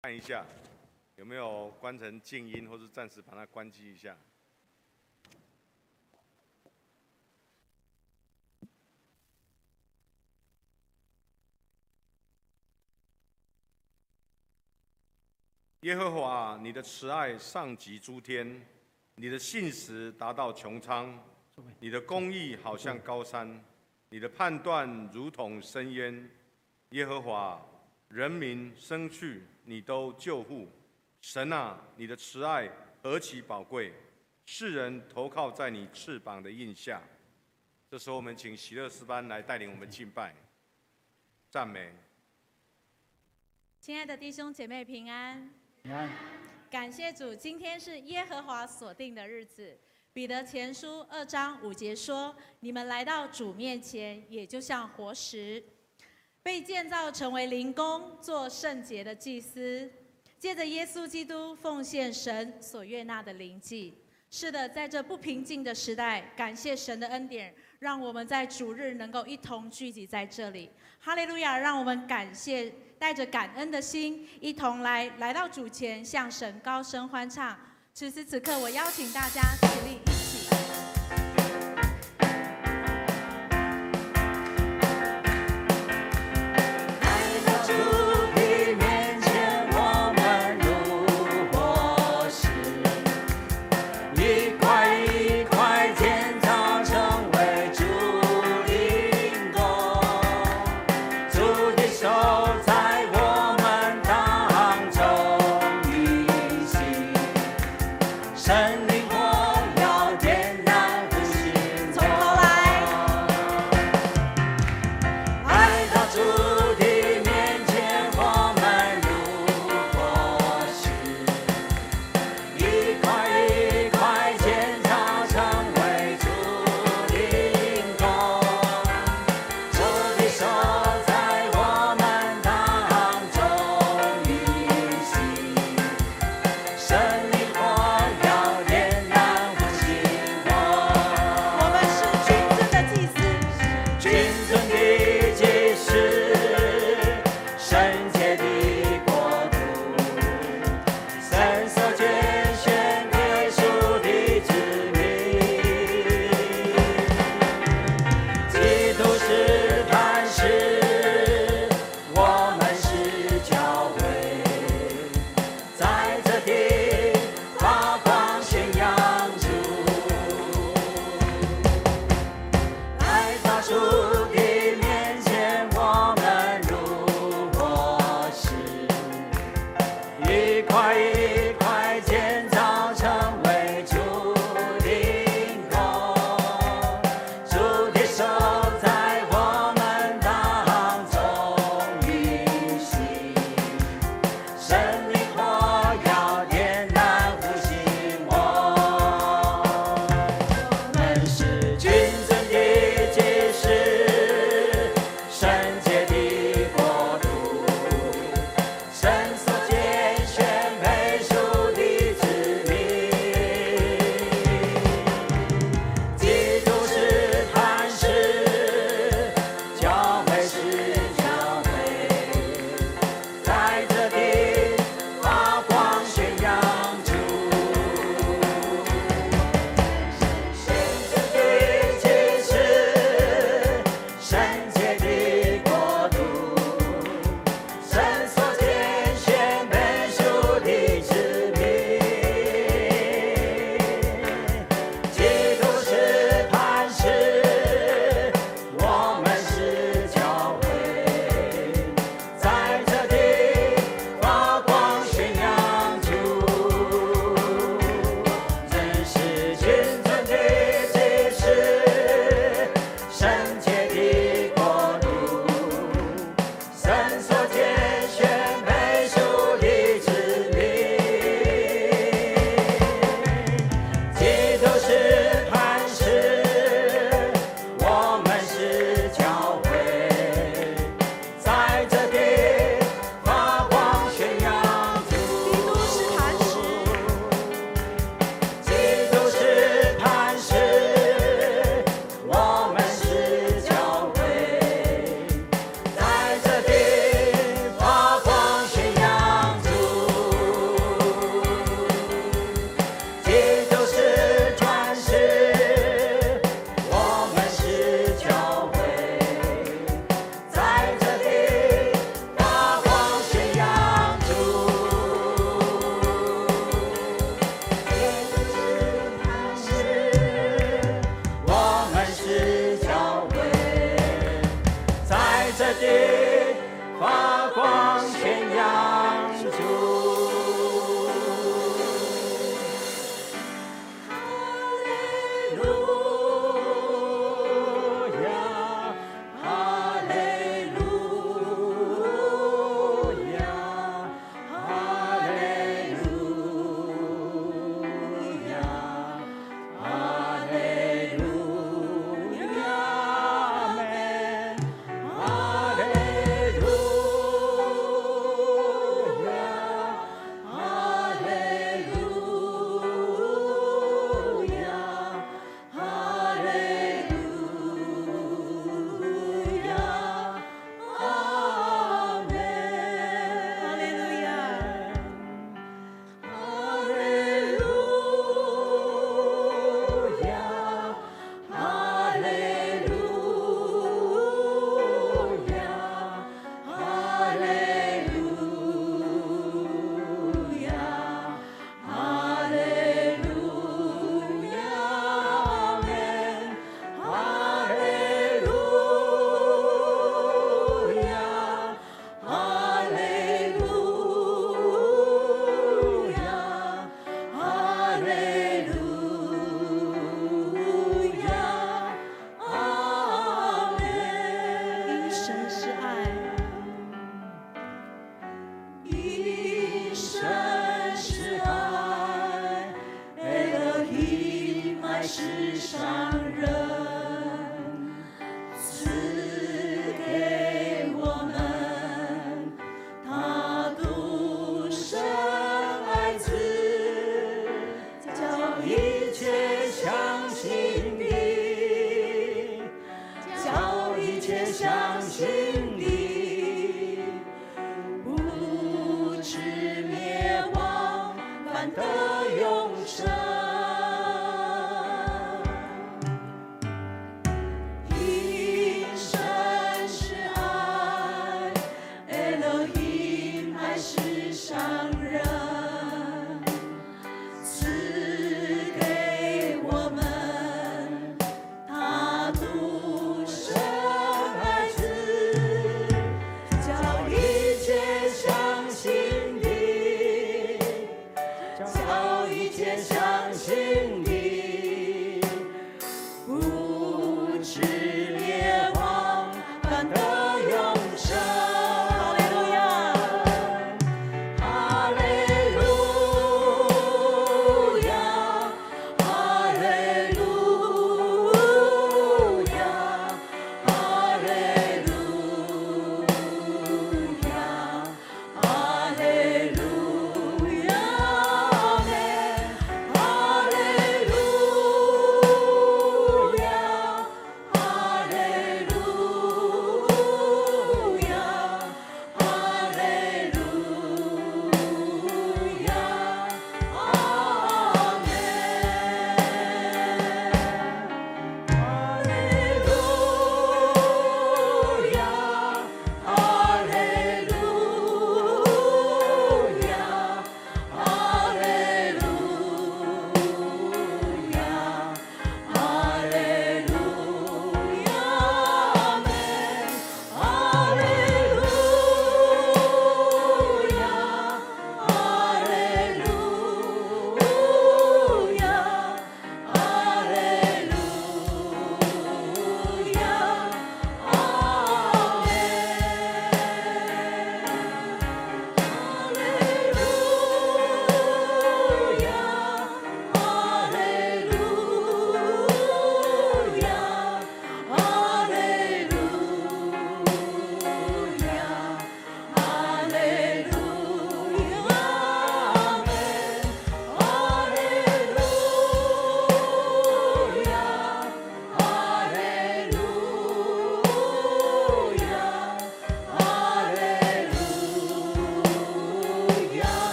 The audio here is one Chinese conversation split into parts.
看一下有没有关成静音，或是暂时把它关机一下。耶和华，你的慈爱上及诸天，你的信实达到穹苍，你的公义好像高山，你的判断如同深渊。耶和华，人民生去，你都救护。神啊，你的慈爱何其宝贵！世人投靠在你翅膀的印下。这时候，我们请喜乐斯班来带领我们敬拜、赞美。亲爱的弟兄姐妹平安。平安，感谢主，今天是耶和华所定的日子。彼得前书二章五节说：“你们来到主面前，也就像活石，被建造成为灵宫，做圣洁的祭司，借着耶稣基督奉献神所悦纳的灵祭。”是的，在这不平静的时代，感谢神的恩典，让我们在主日能够一同聚集在这里。哈利路亚！让我们感谢。带着感恩的心，一同来来到主前，向神高声欢唱。此时此刻，我邀请大家起立。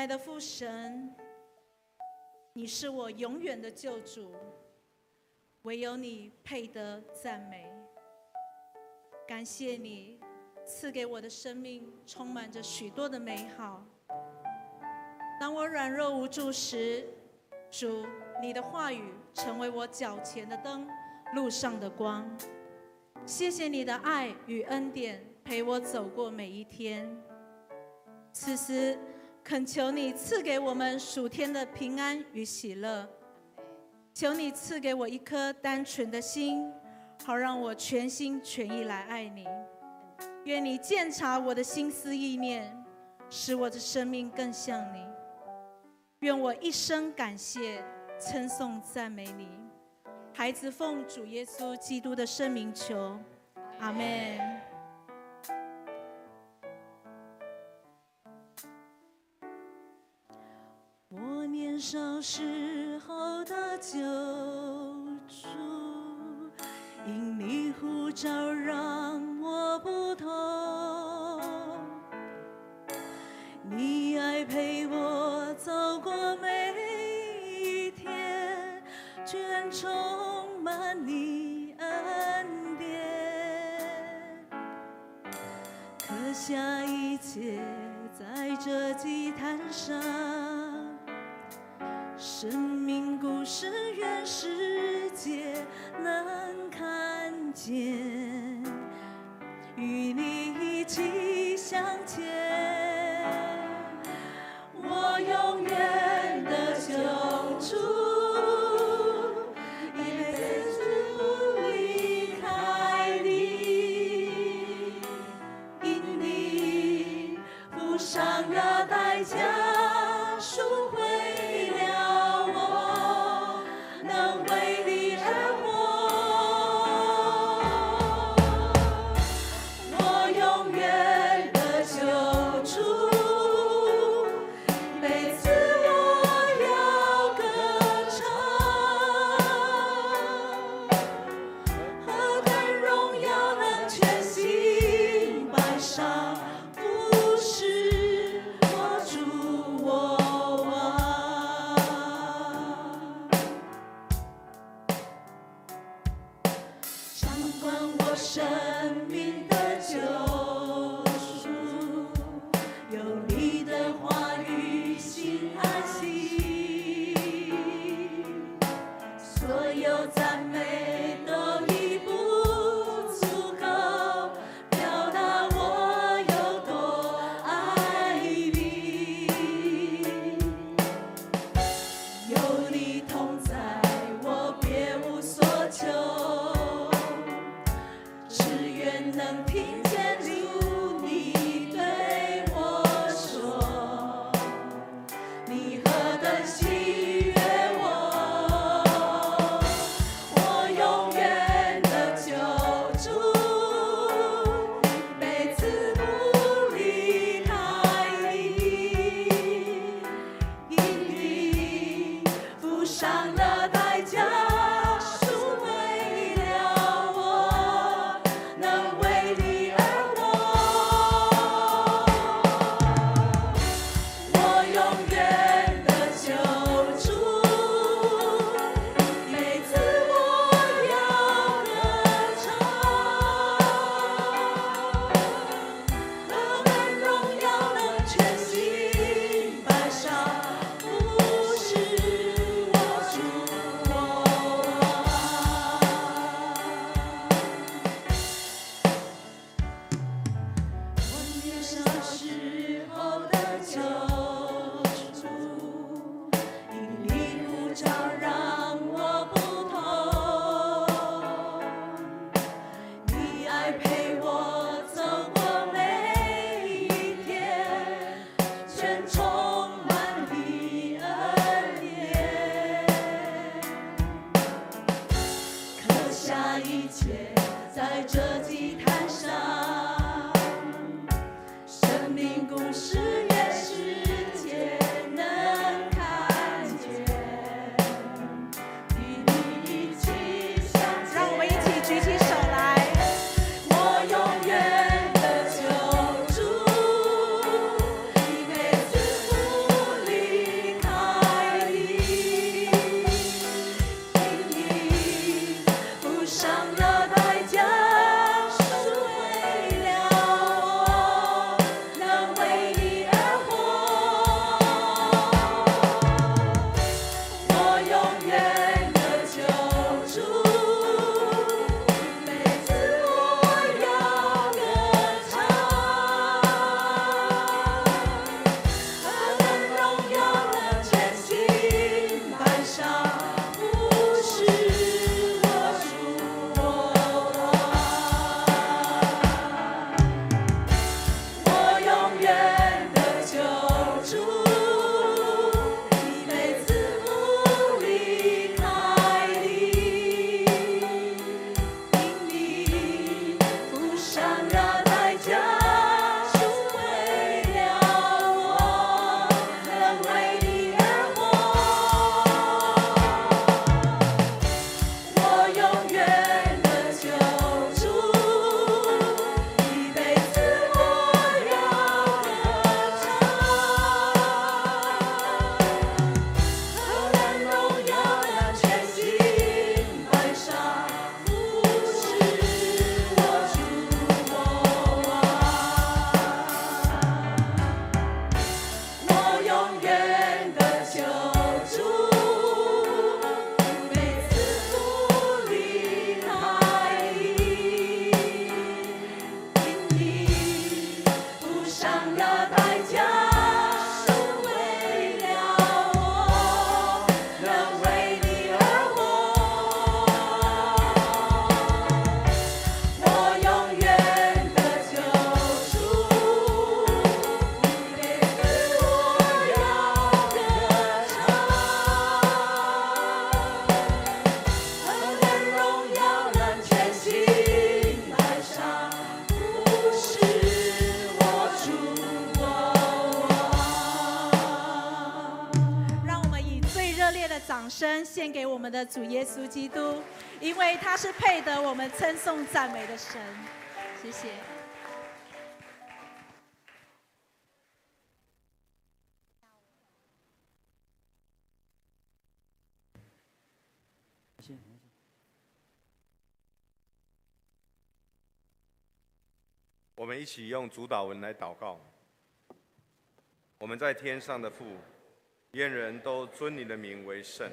爱的父神，你是我永远的救主，唯有你配得赞美。感谢你赐给我的生命充满着许多的美好。当我软弱无助时，主，你的话语成为我脚前的灯，路上的光。谢谢你的爱与恩典。陪我走过每一天。此时，恳求你赐给我们属天的平安与喜乐。求你赐给我一颗单纯的心，好让我全心全意来爱你。愿你鉴察我的心思意念，使我的生命更像你。愿我一生感谢、称颂、赞美你。孩子奉主耶稣基督的圣名求，阿门。年少时候的救主，因你呼召让我不同，你爱陪我走过每一天，全充满你恩典，刻下一切在这祭坛上。生命故事，愿世界能看见，与你一起向前，的主耶稣基督，因为他是配得我们称颂赞美的神。谢谢。我们一起用主导文来祷告。我们在天上的父，愿人都尊你的名为圣。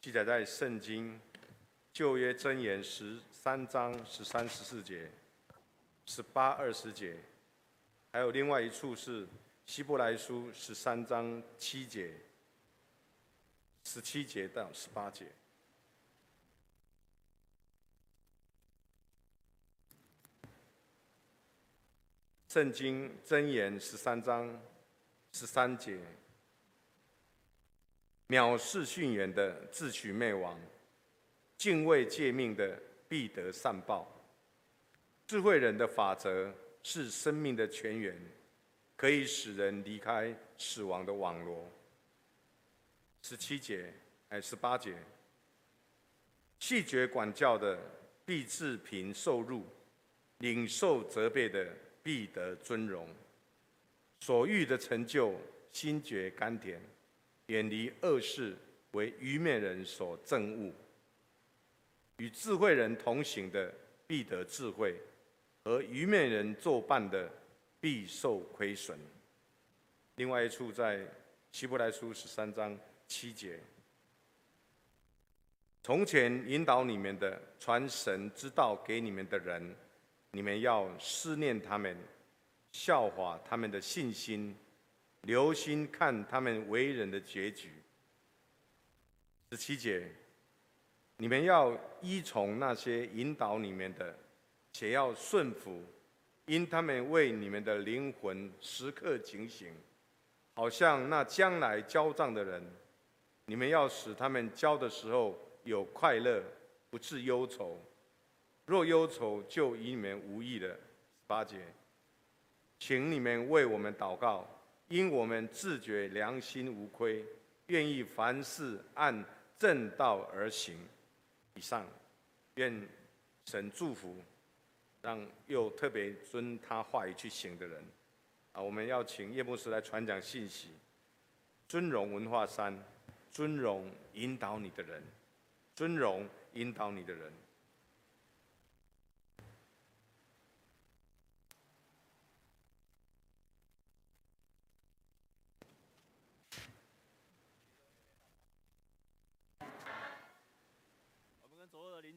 记载在圣经旧约箴言十三章十三十四节、十八二十节，还有另外一处是希伯来书十三章七节、十七节到十八节。圣经箴言十三章十三节：藐视训言的，自取灭亡；敬畏诫命的，必得善报。智慧人的法则是生命的泉源，可以使人离开死亡的网罗。十七节，哎，十八节：弃绝管教的，必自贫受辱；领受责备的，必得尊荣，所欲的成就，心觉甘甜；远离恶事，为愚昧人所憎恶。与智慧人同行的，必得智慧；和愚昧人作伴的，必受亏损。另外一处在希伯来书十三章七节：从前引导你们的，传神之道给你们的人。你们要思念他们，效法他们的信心，留心看他们为人的结局。十七节，你们要依从那些引导你们的，且要顺服，因他们为你们的灵魂时刻警醒，好像那将来交账的人。你们要使他们交的时候有快乐，不致忧愁。若忧愁，就与你们无益了。八节，请你们为我们祷告，因我们自觉良心无亏，愿意凡事按正道而行。以上，愿神祝福，让又特别遵他话语去行的人。啊，我们要请叶牧师来传讲信息。尊荣文化山，尊荣引导你的人，尊荣引导你的人。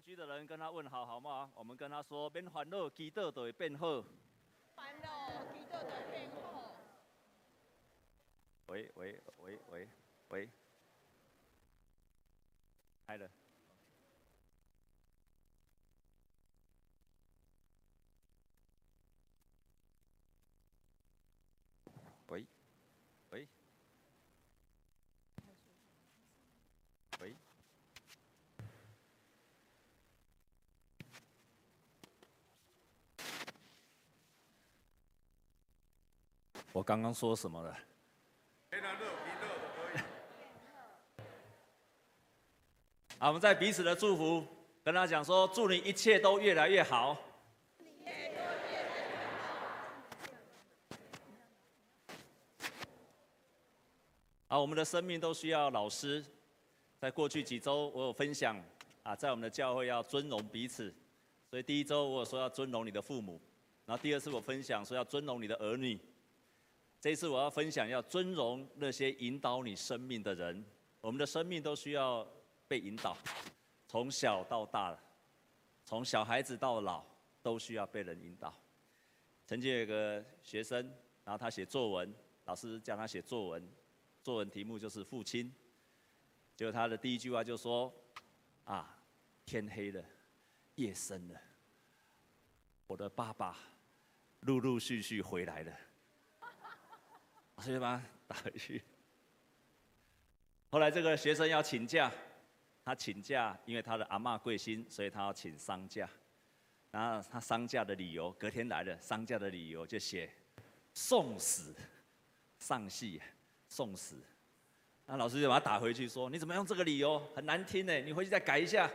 邻居的人跟他问好，好吗？我们跟他说：免烦恼，基督都会变好。烦恼，基督就会变好。喂喂喂喂喂，开了。喂喂。我刚刚说什么了？好，我们在彼此的祝福，跟他讲说：祝你一切都越来越好。好，我们的生命都需要老师。在过去几周，我有分享啊，在我们的教会要尊荣彼此。所以第一周我有说要尊荣你的父母，然后第二次我分享说要尊荣你的儿女。这一次我要分享，要尊荣那些引导你生命的人。我们的生命都需要被引导，从小到大，从小孩子到老，都需要被人引导。曾经有个学生，然后他写作文，老师叫他写作文，作文题目就是父亲。结果他的第一句话就说：“啊，天黑了，夜深了，我的爸爸陆陆续续回来了。”所以把他打回去。后来这个学生要请假，他请假，因为他的阿嬷贵姓，所以他要请丧假。然后他丧假的理由，隔天来了，丧假的理由就写送死，丧戏送死。那老师就把他打回去说：“你怎么用这个理由？很难听呢，你回去再改一下。”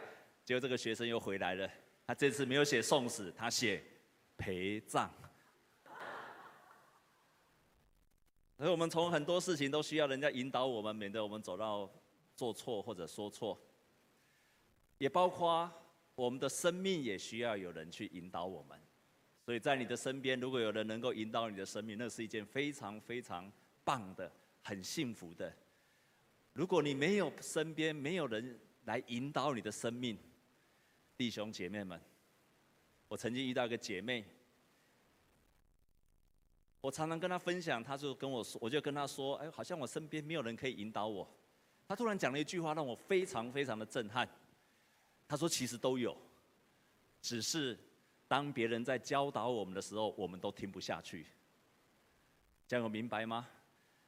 结果这个学生又回来了，他这次没有写送死，他写陪葬。所以我们从很多事情都需要人家引导我们，免得我们走到做错或者说错。也包括我们的生命也需要有人去引导我们。所以在你的身边，如果有人能够引导你的生命，那是一件非常非常棒的、很幸福的。如果你没有身边没有人来引导你的生命，弟兄姐妹们，我曾经遇到一个姐妹。我常常跟他分享，他就跟我说，我就跟他说，哎，好像我身边没有人可以引导我。他突然讲了一句话，让我非常非常的震撼。他说，其实都有，只是当别人在教导我们的时候，我们都听不下去。这样有明白吗？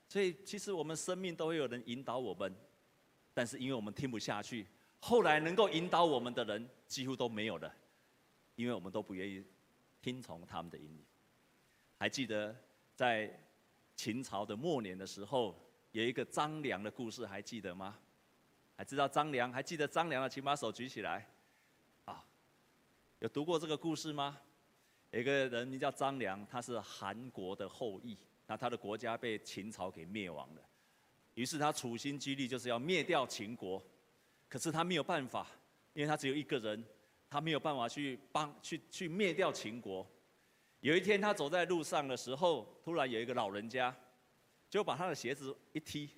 所以其实我们生命都会有人引导我们，但是因为我们听不下去，后来能够引导我们的人几乎都没有了，因为我们都不愿意听从他们的引领。还记得？在秦朝的末年的时候，有一个张良的故事，还记得吗？还知道张良？还记得张良的？请把手举起来。啊，有读过这个故事吗？有个人名叫张良，他是韩国的后裔，那他的国家被秦朝给灭亡了。于是他处心积虑就是要灭掉秦国，可是他没有办法，因为他只有一个人，他没有办法去帮去去灭掉秦国。有一天，他走在路上的时候，突然有一个老人家，就把他的鞋子一踢，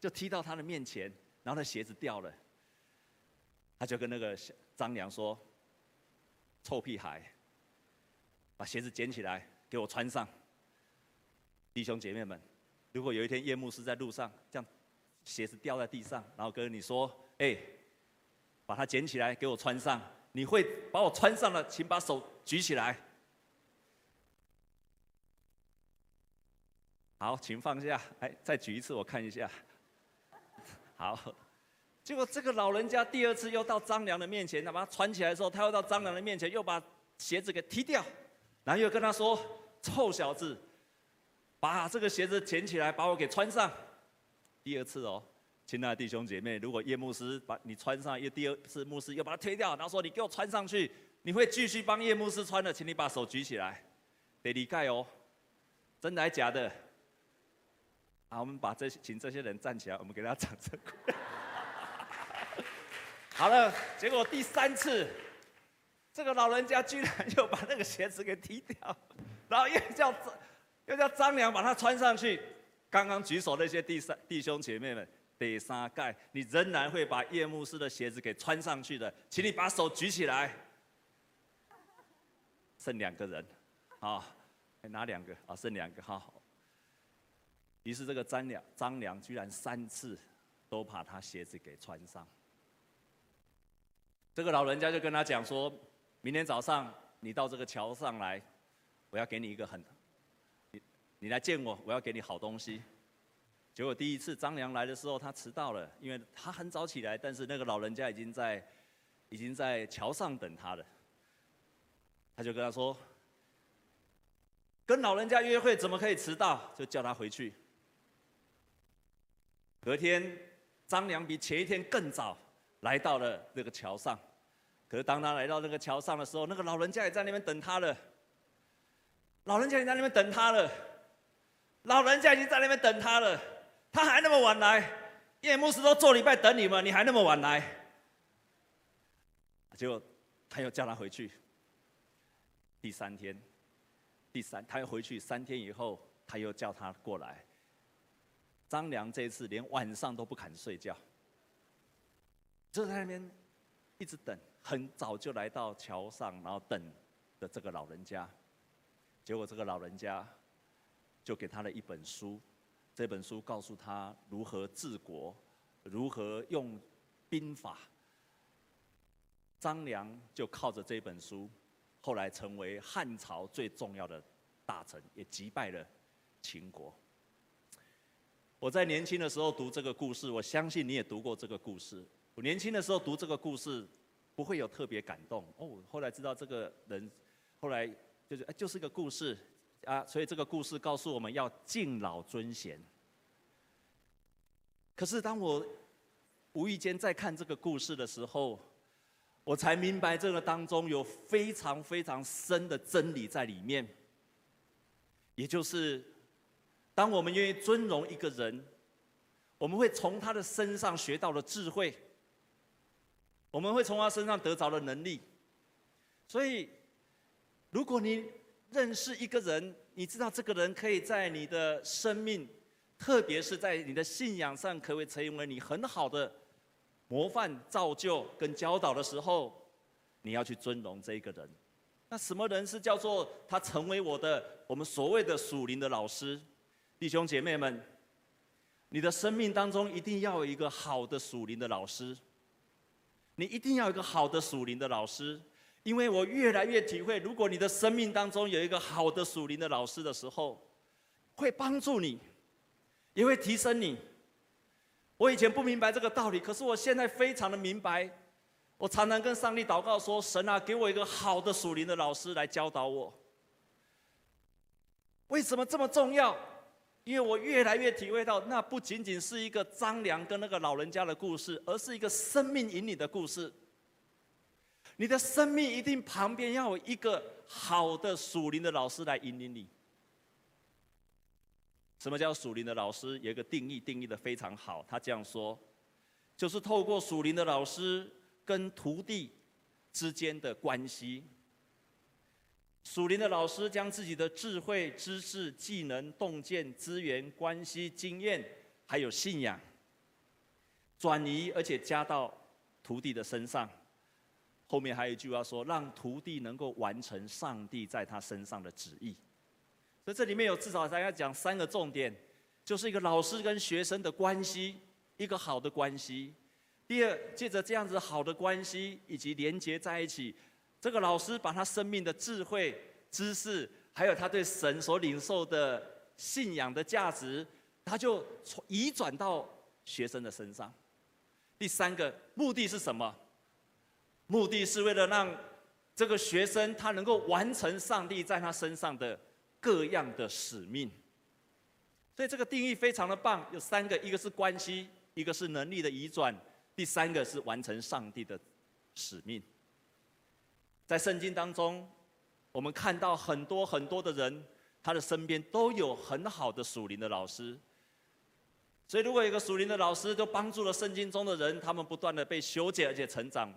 就踢到他的面前，然后他鞋子掉了。他就跟那个张良说：“臭屁孩，把鞋子捡起来给我穿上。”弟兄姐妹们，如果有一天叶牧师在路上这样，鞋子掉在地上，然后跟你说：“哎，把它捡起来给我穿上。”你会把我穿上了，请把手举起来。好，请放下。哎，再举一次，我看一下。好，结果这个老人家第二次又到张良的面前，他把他穿起来的时候，他又到张良的面前，又把鞋子给踢掉，然后又跟他说：“臭小子，把这个鞋子捡起来，把我给穿上。”第二次哦，亲爱的弟兄姐妹，如果叶牧师把你穿上，又第二次牧师又把他推掉，然后说：“你给我穿上去。”你会继续帮叶牧师穿的，请你把手举起来，得理解哦，真的还假的？好，我们把这些请这些人站起来，我们给他掌声。好了，结果第三次，这个老人家居然又把那个鞋子给踢掉，然后又叫又叫张良把他穿上去。刚刚举手那些弟三弟兄姐妹们，第三盖，你仍然会把叶牧师的鞋子给穿上去的，请你把手举起来。剩两个人，好，哪两个？啊，剩两个，好。于是这个张良，张良居然三次都把他鞋子给穿上。这个老人家就跟他讲说：“明天早上你到这个桥上来，我要给你一个很，你你来见我，我要给你好东西。”结果第一次张良来的时候，他迟到了，因为他很早起来，但是那个老人家已经在已经在桥上等他了。他就跟他说：“跟老人家约会怎么可以迟到？就叫他回去。”隔天，张良比前一天更早来到了那个桥上。可是当他来到那个桥上的时候，那个老人家也在那边等他了。老人家也在那边等他了。老人家已经在那边等他了。他还那么晚来，叶牧师都做礼拜等你们，你还那么晚来。结果他又叫他回去。第三天，第三他又回去三天以后，他又叫他过来。张良这次连晚上都不肯睡觉，就在那边一直等，很早就来到桥上，然后等的这个老人家。结果这个老人家就给他了一本书，这本书告诉他如何治国，如何用兵法。张良就靠着这本书，后来成为汉朝最重要的大臣，也击败了秦国。我在年轻的时候读这个故事，我相信你也读过这个故事。我年轻的时候读这个故事，不会有特别感动哦。后来知道这个人，后来就是哎就是个故事啊，所以这个故事告诉我们要敬老尊贤。可是当我无意间在看这个故事的时候，我才明白这个当中有非常非常深的真理在里面，也就是当我们愿意尊荣一个人，我们会从他的身上学到了智慧，我们会从他身上得着了能力。所以，如果你认识一个人，你知道这个人可以在你的生命。特别是在你的信仰上，可以成为你很好的模范、造就跟教导的时候，你要去尊荣这一个人。那什么人是叫做他成为我的我们所谓的属灵的老师？弟兄姐妹们，你的生命当中一定要有一个好的属灵的老师。你一定要有一个好的属灵的老师，因为我越来越体会，如果你的生命当中有一个好的属灵的老师的时候，会帮助你。也会提升你。我以前不明白这个道理，可是我现在非常的明白。我常常跟上帝祷告说：“神啊，给我一个好的属灵的老师来教导我。”为什么这么重要？因为我越来越体会到，那不仅仅是一个张良跟那个老人家的故事，而是一个生命引领的故事。你的生命一定旁边要有一个好的属灵的老师来引领你。什么叫属灵的老师？有一个定义，定义的非常好。他这样说，就是透过属灵的老师跟徒弟之间的关系。属灵的老师将自己的智慧、知识、技能、洞见、资源、关系、经验，还有信仰，转移而且加到徒弟的身上。后面还有一句话说：让徒弟能够完成上帝在他身上的旨意。所以这里面有至少大家讲三个重点，就是一个老师跟学生的关系，一个好的关系。第二，借着这样子好的关系以及连接在一起，这个老师把他生命的智慧、知识，还有他对神所领受的信仰的价值，他就移转到学生的身上。第三个目的是什么？目的是为了让这个学生他能够完成上帝在他身上的。各样的使命，所以这个定义非常的棒。有三个，一个是关系，一个是能力的移转，第三个是完成上帝的使命。在圣经当中，我们看到很多很多的人，他的身边都有很好的属灵的老师。所以，如果一个属灵的老师，就帮助了圣经中的人，他们不断的被修剪而且成长。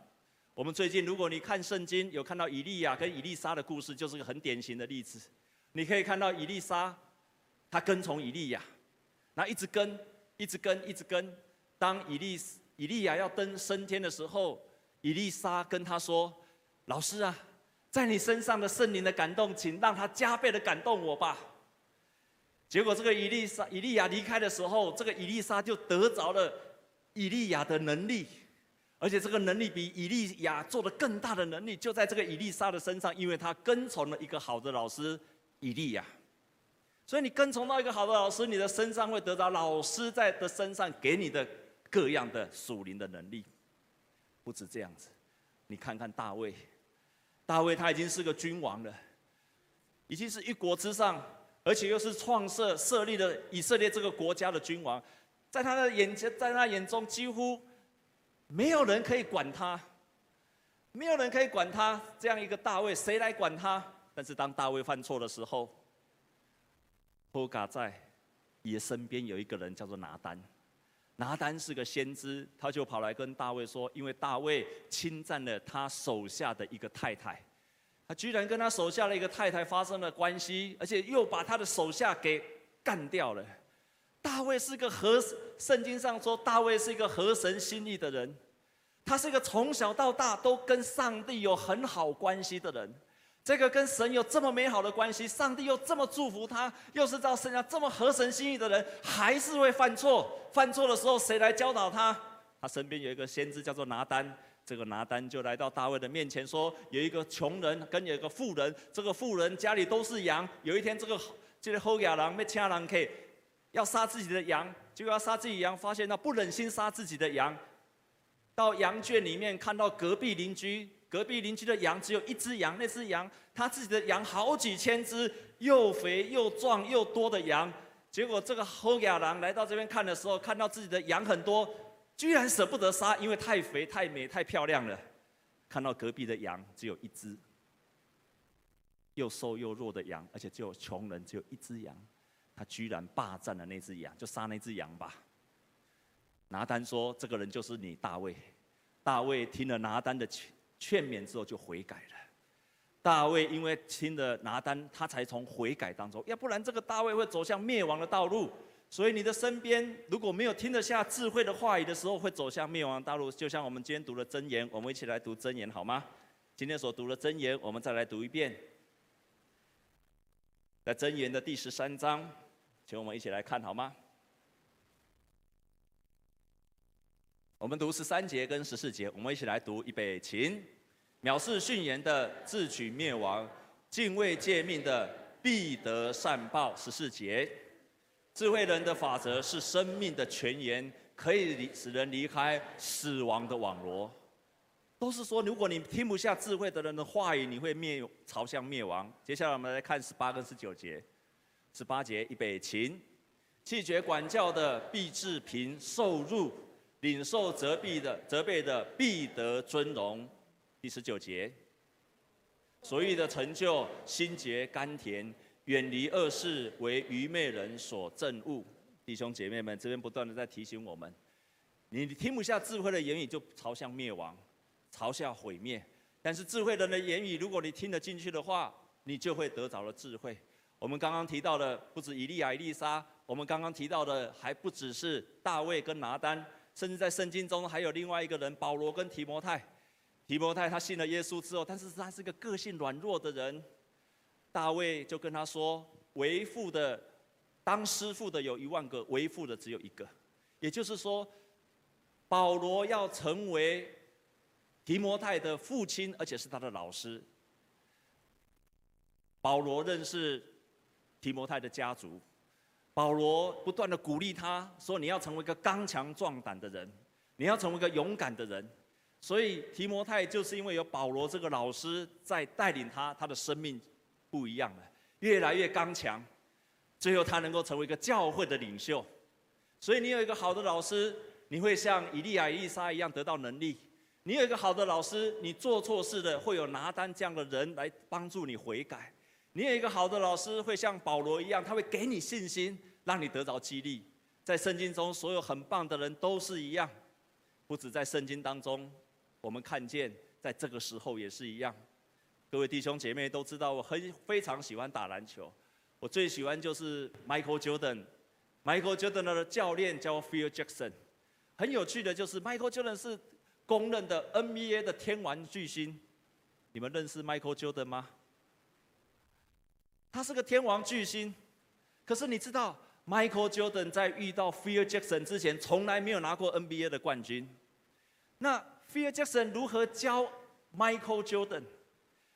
我们最近，如果你看圣经，有看到以利亚跟以利沙的故事，就是个很典型的例子。你可以看到以利沙，他跟从以利亚，那一直跟，一直跟，一直跟。当以利以利亚要登升天的时候，以利沙跟他说：“老师啊，在你身上的圣灵的感动，请让他加倍的感动我吧。”结果这个以利沙以利亚离开的时候，这个以利沙就得着了以利亚的能力，而且这个能力比以利亚做的更大的能力，就在这个以利沙的身上，因为他跟从了一个好的老师。以利亚，所以你跟从到一个好的老师，你的身上会得到老师在的身上给你的各样的属灵的能力。不止这样子，你看看大卫，大卫他已经是个君王了，已经是一国之上，而且又是创设设立了以色列这个国家的君王，在他的眼前，在他眼中几乎没有人可以管他，没有人可以管他这样一个大卫，谁来管他？但是当大卫犯错的时候，波嘎在也身边有一个人叫做拿单，拿单是个先知，他就跑来跟大卫说，因为大卫侵占了他手下的一个太太，他居然跟他手下的一个太太发生了关系，而且又把他的手下给干掉了。大卫是个合，圣经上说大卫是一个合神心意的人，他是一个从小到大都跟上帝有很好关系的人。这个跟神有这么美好的关系，上帝又这么祝福他，又是到神啊这么合神心意的人，还是会犯错。犯错的时候，谁来教导他？他身边有一个先知叫做拿单，这个拿单就来到大卫的面前说：有一个穷人跟有一个富人，这个富人家里都是羊。有一天，这个这个后亚郎被掐郎 K，要杀自己的羊，就要杀自己羊，发现他不忍心杀自己的羊。到羊圈里面看到隔壁邻居，隔壁邻居的羊只有一只羊，那只羊他自己的羊好几千只，又肥又壮又多的羊。结果这个后亚郎来到这边看的时候，看到自己的羊很多，居然舍不得杀，因为太肥、太美、太漂亮了。看到隔壁的羊只有一只，又瘦又弱的羊，而且只有穷人只有一只羊，他居然霸占了那只羊，就杀那只羊吧。拿单说：“这个人就是你，大卫。”大卫听了拿单的劝勉之后，就悔改了。大卫因为听了拿单，他才从悔改当中，要不然这个大卫会走向灭亡的道路。所以你的身边如果没有听得下智慧的话语的时候，会走向灭亡的道路。就像我们今天读的箴言，我们一起来读箴言好吗？今天所读的箴言，我们再来读一遍。在箴言的第十三章，请我们一起来看好吗？我们读十三节跟十四节，我们一起来读，预备，请。藐视训言的，自取灭亡；敬畏诫命的，必得善报。十四节，智慧人的法则是生命的泉源，可以使人离开死亡的网罗。都是说，如果你听不下智慧的人的话语，你会灭朝向灭亡。接下来我们来看十八跟十九节。十八节，预备，请。拒绝管教的，必致贫受辱；领受责备的，责备的，必得尊荣。第十九节，所欲的成就，心洁甘甜，远离恶事，为愚昧人所憎恶。弟兄姐妹们，这边不断的在提醒我们：你听不下智慧的言语，就朝向灭亡，朝向毁灭；但是智慧人的言语，如果你听得进去的话，你就会得着了智慧。我们刚刚提到的不止以利亚、以利沙，我们刚刚提到的还不只是大卫跟拿单，甚至在圣经中还有另外一个人保罗跟提摩太。提摩太他信了耶稣之后，但是他是个个性软弱的人。大卫就跟他说：“为父的当师傅的有一万个，为父的只有一个。”也就是说，保罗要成为提摩太的父亲，而且是他的老师。保罗认识提摩太的家族，保罗不断的鼓励他说：“你要成为一个刚强壮胆的人，你要成为一个勇敢的人。”所以提摩太就是因为有保罗这个老师在带领他，他的生命不一样了，越来越刚强，最后他能够成为一个教会的领袖。所以你有一个好的老师，你会像以利亚、以利沙一样得到能力；你有一个好的老师，你做错事的会有拿单这样的人来帮助你悔改；你有一个好的老师，会像保罗一样，他会给你信心，让你得着激励。在圣经中，所有很棒的人都是一样，不止在圣经当中。我们看见，在这个时候也是一样。各位弟兄姐妹都知道，我很非常喜欢打篮球。我最喜欢就是 Michael Jordan。Michael Jordan 的教练叫 Phil Jackson。很有趣的就是，Michael Jordan 是公认的 NBA 的天王巨星。你们认识 Michael Jordan 吗？他是个天王巨星。可是你知道，Michael Jordan 在遇到 Phil Jackson 之前，从来没有拿过 NBA 的冠军。那 Phil Jackson 如何教 Michael Jordan？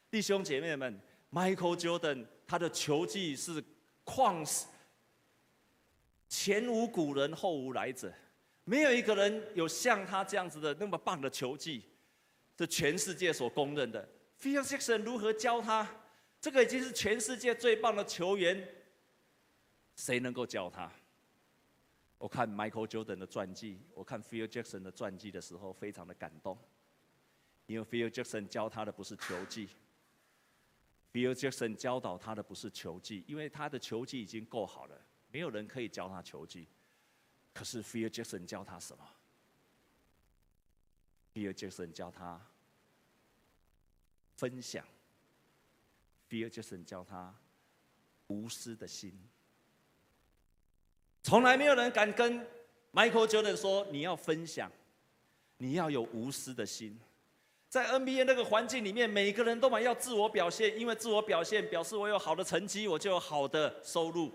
弟兄姐妹们，Michael Jordan 他的球技是旷世，前无古人后无来者，没有一个人有像他这样子的那么棒的球技，是全世界所公认的。Phil Jackson 如何教他？这个已经是全世界最棒的球员，谁能够教他？我看 Michael Jordan 的传记，我看 Phil Jackson 的传记的时候，非常的感动，因为 Phil Jackson 教他的不是球技，Phil Jackson 教导他的不是球技，因为他的球技已经够好了，没有人可以教他球技。可是 Phil Jackson 教他什么？Phil Jackson 教他分享，Phil Jackson 教他无私的心。从来没有人敢跟 Michael Jordan 说，你要分享，你要有无私的心。在 NBA 那个环境里面，每个人都嘛要自我表现，因为自我表现表示我有好的成绩，我就有好的收入，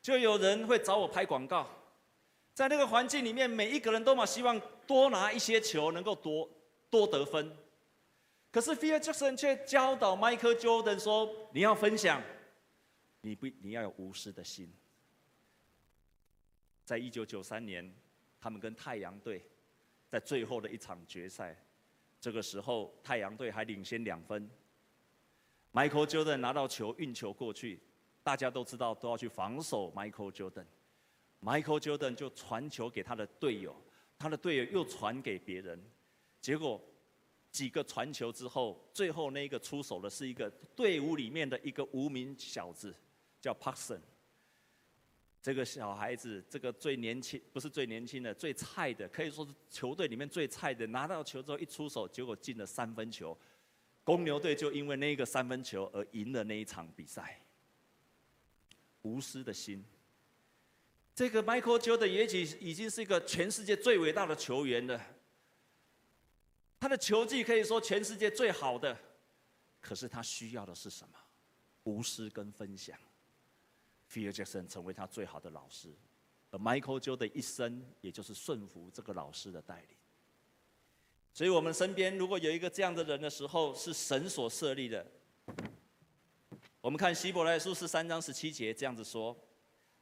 就有人会找我拍广告。在那个环境里面，每一个人都嘛希望多拿一些球，能够多多得分。可是 Phil Jackson 却教导 Michael Jordan 说，你要分享，你不你要有无私的心。在一九九三年，他们跟太阳队在最后的一场决赛，这个时候太阳队还领先两分。Michael Jordan 拿到球运球过去，大家都知道都要去防守 Michael Jordan。Michael Jordan 就传球给他的队友，他的队友又传给别人，结果几个传球之后，最后那个出手的是一个队伍里面的一个无名小子，叫 Paxson。这个小孩子，这个最年轻，不是最年轻的，最菜的，可以说是球队里面最菜的。拿到球之后一出手，结果进了三分球，公牛队就因为那个三分球而赢了那一场比赛。无私的心。这个 Michael Jordan 也许已经是一个全世界最伟大的球员了，他的球技可以说全世界最好的，可是他需要的是什么？无私跟分享。Phil Jackson 成为他最好的老师，而 Michael Jordan 一生也就是顺服这个老师的带领。所以，我们身边如果有一个这样的人的时候，是神所设立的。我们看希伯来书十三章十七节这样子说。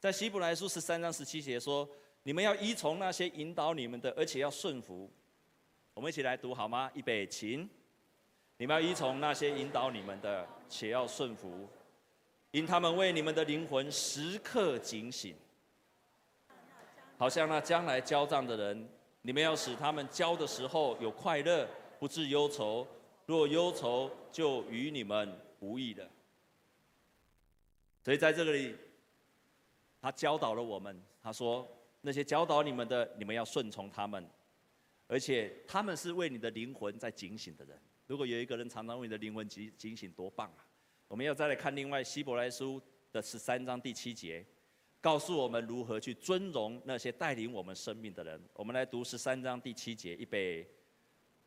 在希伯来书十三章十七节说：“你们要依从那些引导你们的，而且要顺服。”我们一起来读好吗？预备，请。你们要依从那些引导你们的，且要顺服，因他们为你们的灵魂时刻警醒，好像那将来交账的人。你们要使他们交的时候有快乐，不致忧愁。若忧愁，就与你们无益了。所以在这里。他教导了我们，他说：“那些教导你们的，你们要顺从他们，而且他们是为你的灵魂在警醒的人。如果有一个人常常为你的灵魂警警醒，多棒啊！”我们要再来看另外希伯来书的十三章第七节，告诉我们如何去尊荣那些带领我们生命的人。我们来读十三章第七节，预备，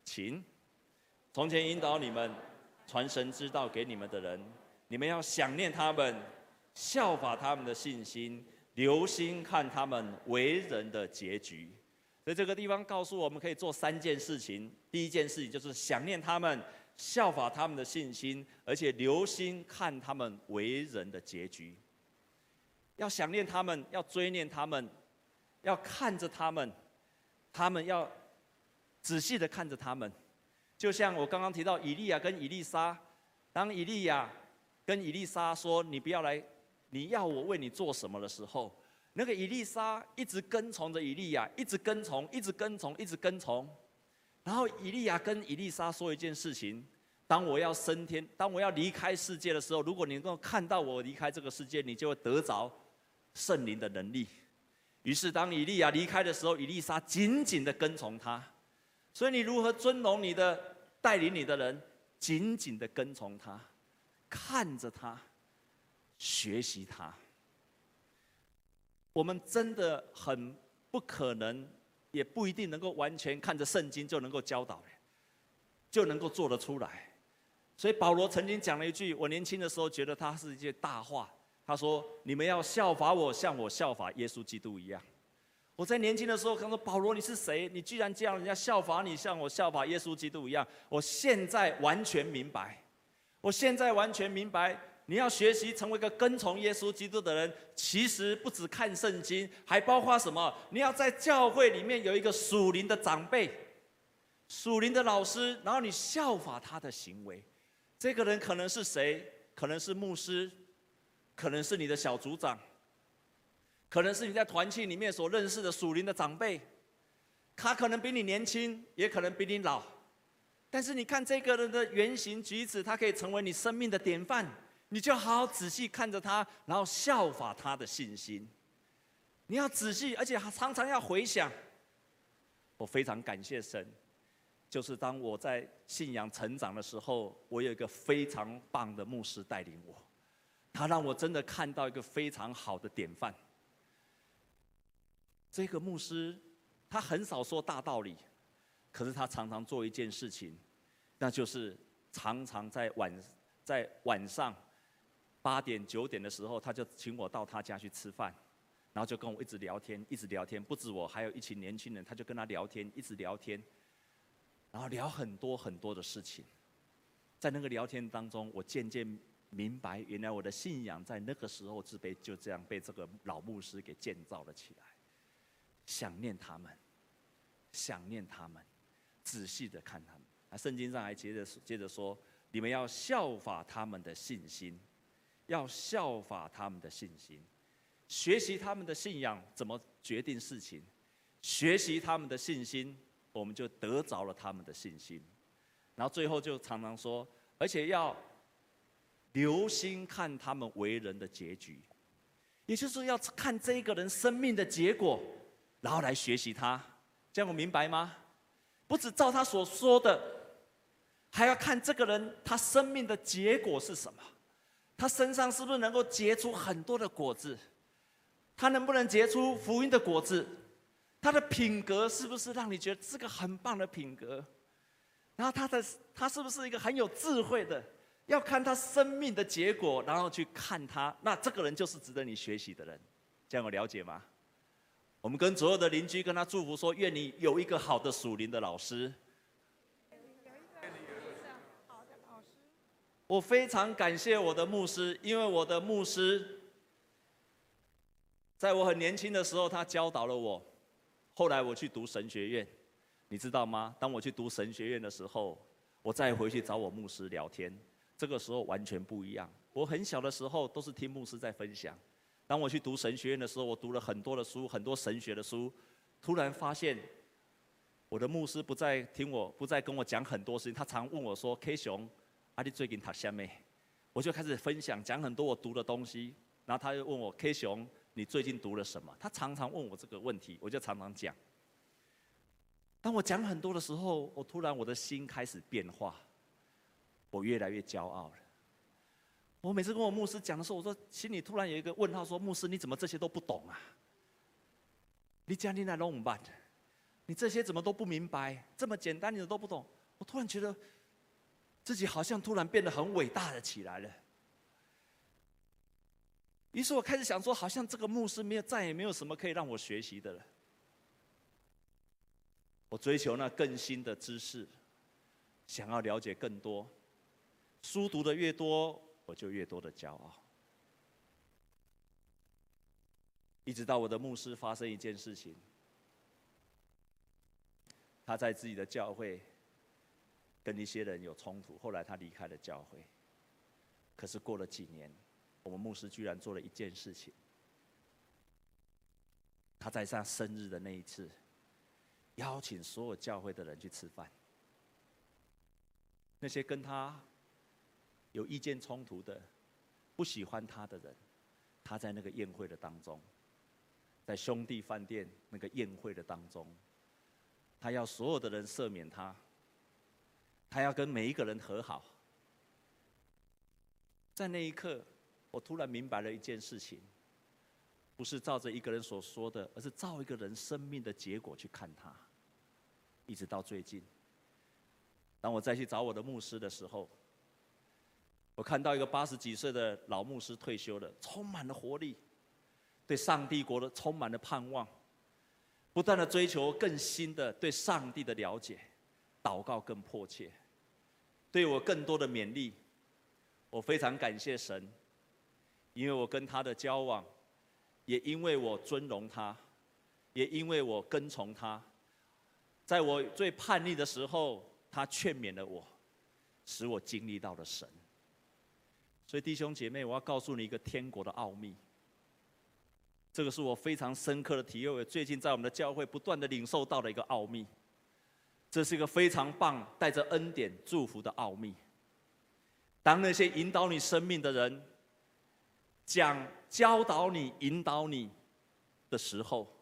请。从前引导你们、传神之道给你们的人，你们要想念他们。效法他们的信心，留心看他们为人的结局。所以这个地方告诉我们，可以做三件事情。第一件事情就是想念他们，效法他们的信心，而且留心看他们为人的结局。要想念他们，要追念他们，要看着他们，他们要仔细的看着他们。就像我刚刚提到以利亚跟以利沙，当以利亚跟以利沙说：“你不要来。”你要我为你做什么的时候，那个以利沙一直跟从着以利亚，一直跟从，一直跟从，一直跟从。然后以利亚跟以利沙说一件事情：当我要升天，当我要离开世界的时候，如果你能够看到我离开这个世界，你就会得着圣灵的能力。于是当以利亚离开的时候，以利沙紧紧的跟从他。所以你如何尊荣你的带领你的人，紧紧的跟从他，看着他。学习他，我们真的很不可能，也不一定能够完全看着圣经就能够教导，就能够做得出来。所以保罗曾经讲了一句，我年轻的时候觉得他是一句大话。他说：“你们要效法我，像我效法耶稣基督一样。”我在年轻的时候他说：“保罗，你是谁？你居然这样人家效法你，像我效法耶稣基督一样。”我现在完全明白，我现在完全明白。你要学习成为一个跟从耶稣基督的人，其实不只看圣经，还包括什么？你要在教会里面有一个属灵的长辈、属灵的老师，然后你效法他的行为。这个人可能是谁？可能是牧师，可能是你的小组长，可能是你在团契里面所认识的属灵的长辈。他可能比你年轻，也可能比你老，但是你看这个人的言行举止，他可以成为你生命的典范。你就好好仔细看着他，然后效法他的信心。你要仔细，而且还常常要回想。我非常感谢神，就是当我在信仰成长的时候，我有一个非常棒的牧师带领我，他让我真的看到一个非常好的典范。这个牧师他很少说大道理，可是他常常做一件事情，那就是常常在晚在晚上。八点九点的时候，他就请我到他家去吃饭，然后就跟我一直聊天，一直聊天。不止我，还有一群年轻人，他就跟他聊天，一直聊天，然后聊很多很多的事情。在那个聊天当中，我渐渐明白，原来我的信仰在那个时候是被就这样被这个老牧师给建造了起来。想念他们，想念他们，仔细的看他们。啊，圣经上还接着接着说，你们要效法他们的信心，要效法他们的信心，学习他们的信仰怎么决定事情，学习他们的信心，我们就得着了他们的信心。然后最后就常常说，而且要留心看他们为人的结局，也就是要看这一个人生命的结果，然后来学习他。这样我明白吗？不只照他所说的。还要看这个人他生命的结果是什么，他身上是不是能够结出很多的果子，他能不能结出福音的果子，他的品格是不是让你觉得是个很棒的品格，然后他的他是不是一个很有智慧的，要看他生命的结果，然后去看他，那这个人就是值得你学习的人，这样我了解吗？我们跟所有的邻居跟他祝福说，愿你有一个好的属灵的老师。我非常感谢我的牧师，因为我的牧师，在我很年轻的时候，他教导了我。后来我去读神学院，你知道吗？当我去读神学院的时候，我再回去找我牧师聊天，这个时候完全不一样。我很小的时候都是听牧师在分享，当我去读神学院的时候，我读了很多的书，很多神学的书，突然发现，我的牧师不再听我，不再跟我讲很多事情，他常问我说：“K 熊。”阿弟最近他下面，我就开始分享，讲很多我读的东西。然后他就问我：“K 熊，你最近读了什么？”他常常问我这个问题，我就常常讲。当我讲很多的时候，我突然我的心开始变化，我越来越骄傲了。我每次跟我牧师讲的时候，我说心里突然有一个问号：说牧师，你怎么这些都不懂啊？你讲你那弄不你这些怎么都不明白？这么简单你都不懂？我突然觉得。自己好像突然变得很伟大的起来了。于是我开始想说，好像这个牧师没有，再也没有什么可以让我学习的了。我追求那更新的知识，想要了解更多。书读的越多，我就越多的骄傲。一直到我的牧师发生一件事情，他在自己的教会。跟一些人有冲突，后来他离开了教会。可是过了几年，我们牧师居然做了一件事情。他在他生日的那一次，邀请所有教会的人去吃饭。那些跟他有意见冲突的、不喜欢他的人，他在那个宴会的当中，在兄弟饭店那个宴会的当中，他要所有的人赦免他。他要跟每一个人和好，在那一刻，我突然明白了一件事情：不是照着一个人所说的，而是照一个人生命的结果去看他。一直到最近，当我再去找我的牧师的时候，我看到一个八十几岁的老牧师退休了，充满了活力，对上帝国的充满了盼望，不断的追求更新的对上帝的了解。祷告更迫切，对我更多的勉励。我非常感谢神，因为我跟他的交往，也因为我尊荣他，也因为我跟从他。在我最叛逆的时候，他劝勉了我，使我经历到了神。所以弟兄姐妹，我要告诉你一个天国的奥秘。这个是我非常深刻的体会，最近在我们的教会不断的领受到的一个奥秘。这是一个非常棒、带着恩典祝福的奥秘。当那些引导你生命的人讲教导你、引导你的时候，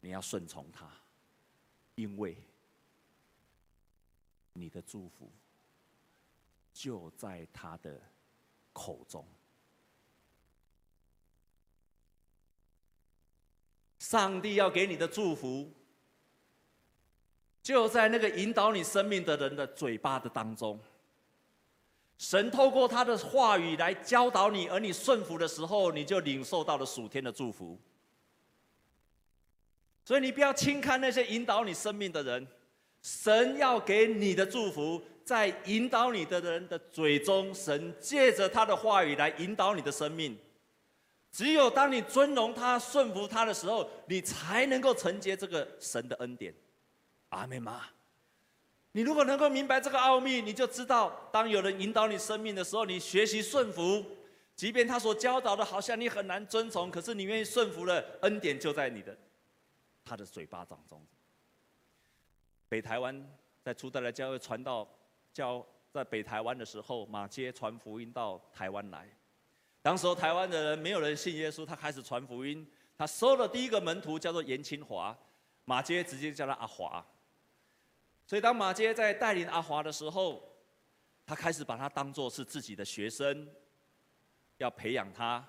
你要顺从他，因为你的祝福就在他的口中。上帝要给你的祝福。就在那个引导你生命的人的嘴巴的当中，神透过他的话语来教导你，而你顺服的时候，你就领受到了属天的祝福。所以你不要轻看那些引导你生命的人，神要给你的祝福，在引导你的人的嘴中，神借着他的话语来引导你的生命。只有当你尊荣他、顺服他的时候，你才能够承接这个神的恩典。阿妹吗？你如果能够明白这个奥秘，你就知道，当有人引导你生命的时候，你学习顺服，即便他所教导的好像你很难遵从，可是你愿意顺服了，恩典就在你的他的嘴巴当中。北台湾在初代的教会传道教在北台湾的时候，马街传福音到台湾来。当时候台湾的人没有人信耶稣，他开始传福音。他收了第一个门徒叫做严清华，马街直接叫他阿华。所以，当马杰在带领阿华的时候，他开始把他当作是自己的学生，要培养他，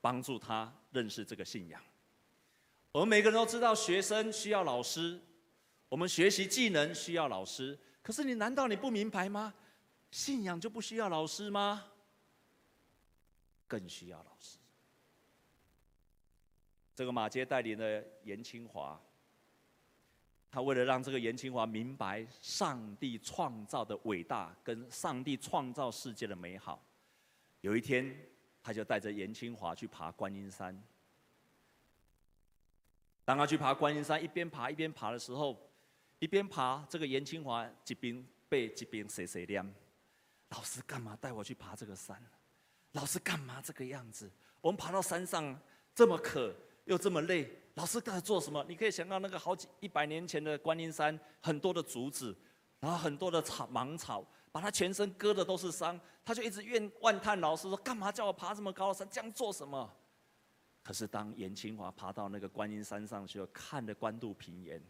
帮助他认识这个信仰。我们每个人都知道，学生需要老师，我们学习技能需要老师。可是，你难道你不明白吗？信仰就不需要老师吗？更需要老师。这个马杰带领的严清华。他为了让这个严清华明白上帝创造的伟大，跟上帝创造世界的美好，有一天，他就带着严清华去爬观音山。当他去爬观音山，一边爬一边爬的时候，一边爬，这个严清华一边背一边碎碎念：“老师干嘛带我去爬这个山？老师干嘛这个样子？我们爬到山上这么渴又这么累。”老师在做什么？你可以想到那个好几一百年前的观音山，很多的竹子，然后很多的草芒草，把他全身割的都是伤，他就一直怨万叹老师说：“干嘛叫我爬这么高的山？这样做什么？”可是当严清华爬到那个观音山上去，看着官渡平原，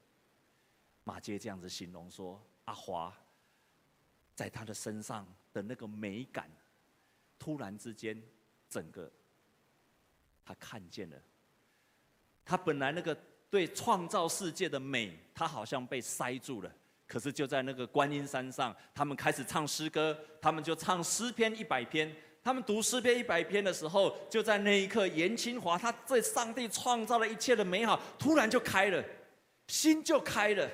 马杰这样子形容说：“阿华在他的身上的那个美感，突然之间，整个他看见了。”他本来那个对创造世界的美，他好像被塞住了。可是就在那个观音山上，他们开始唱诗歌，他们就唱诗篇一百篇。他们读诗篇一百篇的时候，就在那一刻，严清华他对上帝创造了一切的美好，突然就开了，心就开了。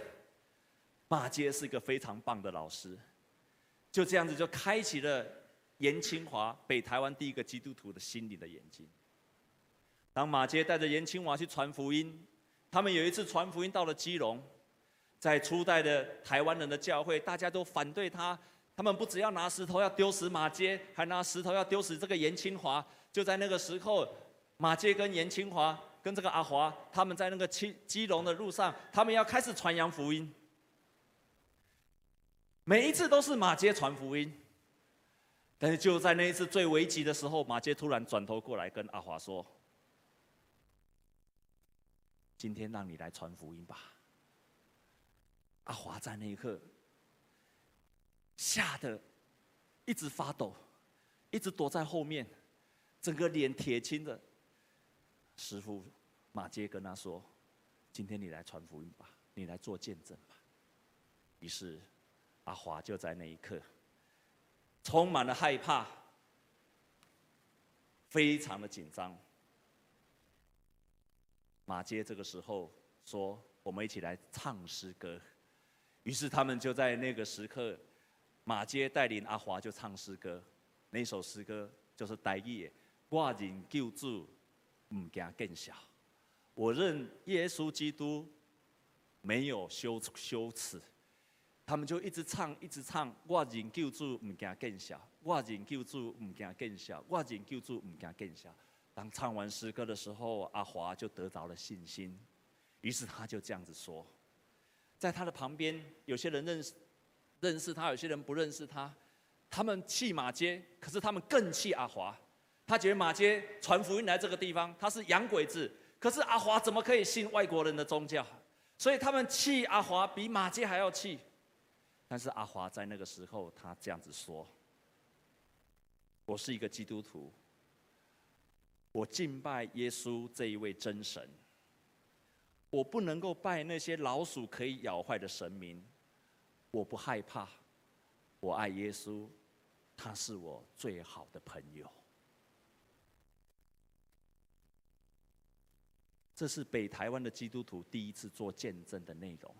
马偕是一个非常棒的老师，就这样子就开启了严清华北台湾第一个基督徒的心灵的眼睛。当马杰带着严清华去传福音，他们有一次传福音到了基隆，在初代的台湾人的教会，大家都反对他，他们不只要拿石头要丢死马杰，还拿石头要丢死这个严清华。就在那个时候，马杰跟严清华跟这个阿华，他们在那个基基隆的路上，他们要开始传扬福音。每一次都是马杰传福音，但是就在那一次最危急的时候，马杰突然转头过来跟阿华说。今天让你来传福音吧。阿华在那一刻吓得一直发抖，一直躲在后面，整个脸铁青的。师傅马杰跟他说：“今天你来传福音吧，你来做见证吧。”于是阿华就在那一刻充满了害怕，非常的紧张。马偕这个时候说：“我们一起来唱诗歌。”于是他们就在那个时刻，马偕带领阿华就唱诗歌。那首诗歌就是台语的：“我认救主，唔惊见笑。”我认耶稣基督没有羞羞耻。他们就一直唱，一直唱：“我认救主，唔惊见笑。我认救主，唔惊见笑。我认救主，唔惊见笑。”当唱完诗歌的时候，阿华就得到了信心，于是他就这样子说，在他的旁边，有些人认识认识他，有些人不认识他，他们气马街，可是他们更气阿华，他觉得马街传福音来这个地方，他是洋鬼子，可是阿华怎么可以信外国人的宗教？所以他们气阿华比马街还要气，但是阿华在那个时候，他这样子说：“我是一个基督徒。”我敬拜耶稣这一位真神，我不能够拜那些老鼠可以咬坏的神明，我不害怕，我爱耶稣，他是我最好的朋友。这是北台湾的基督徒第一次做见证的内容。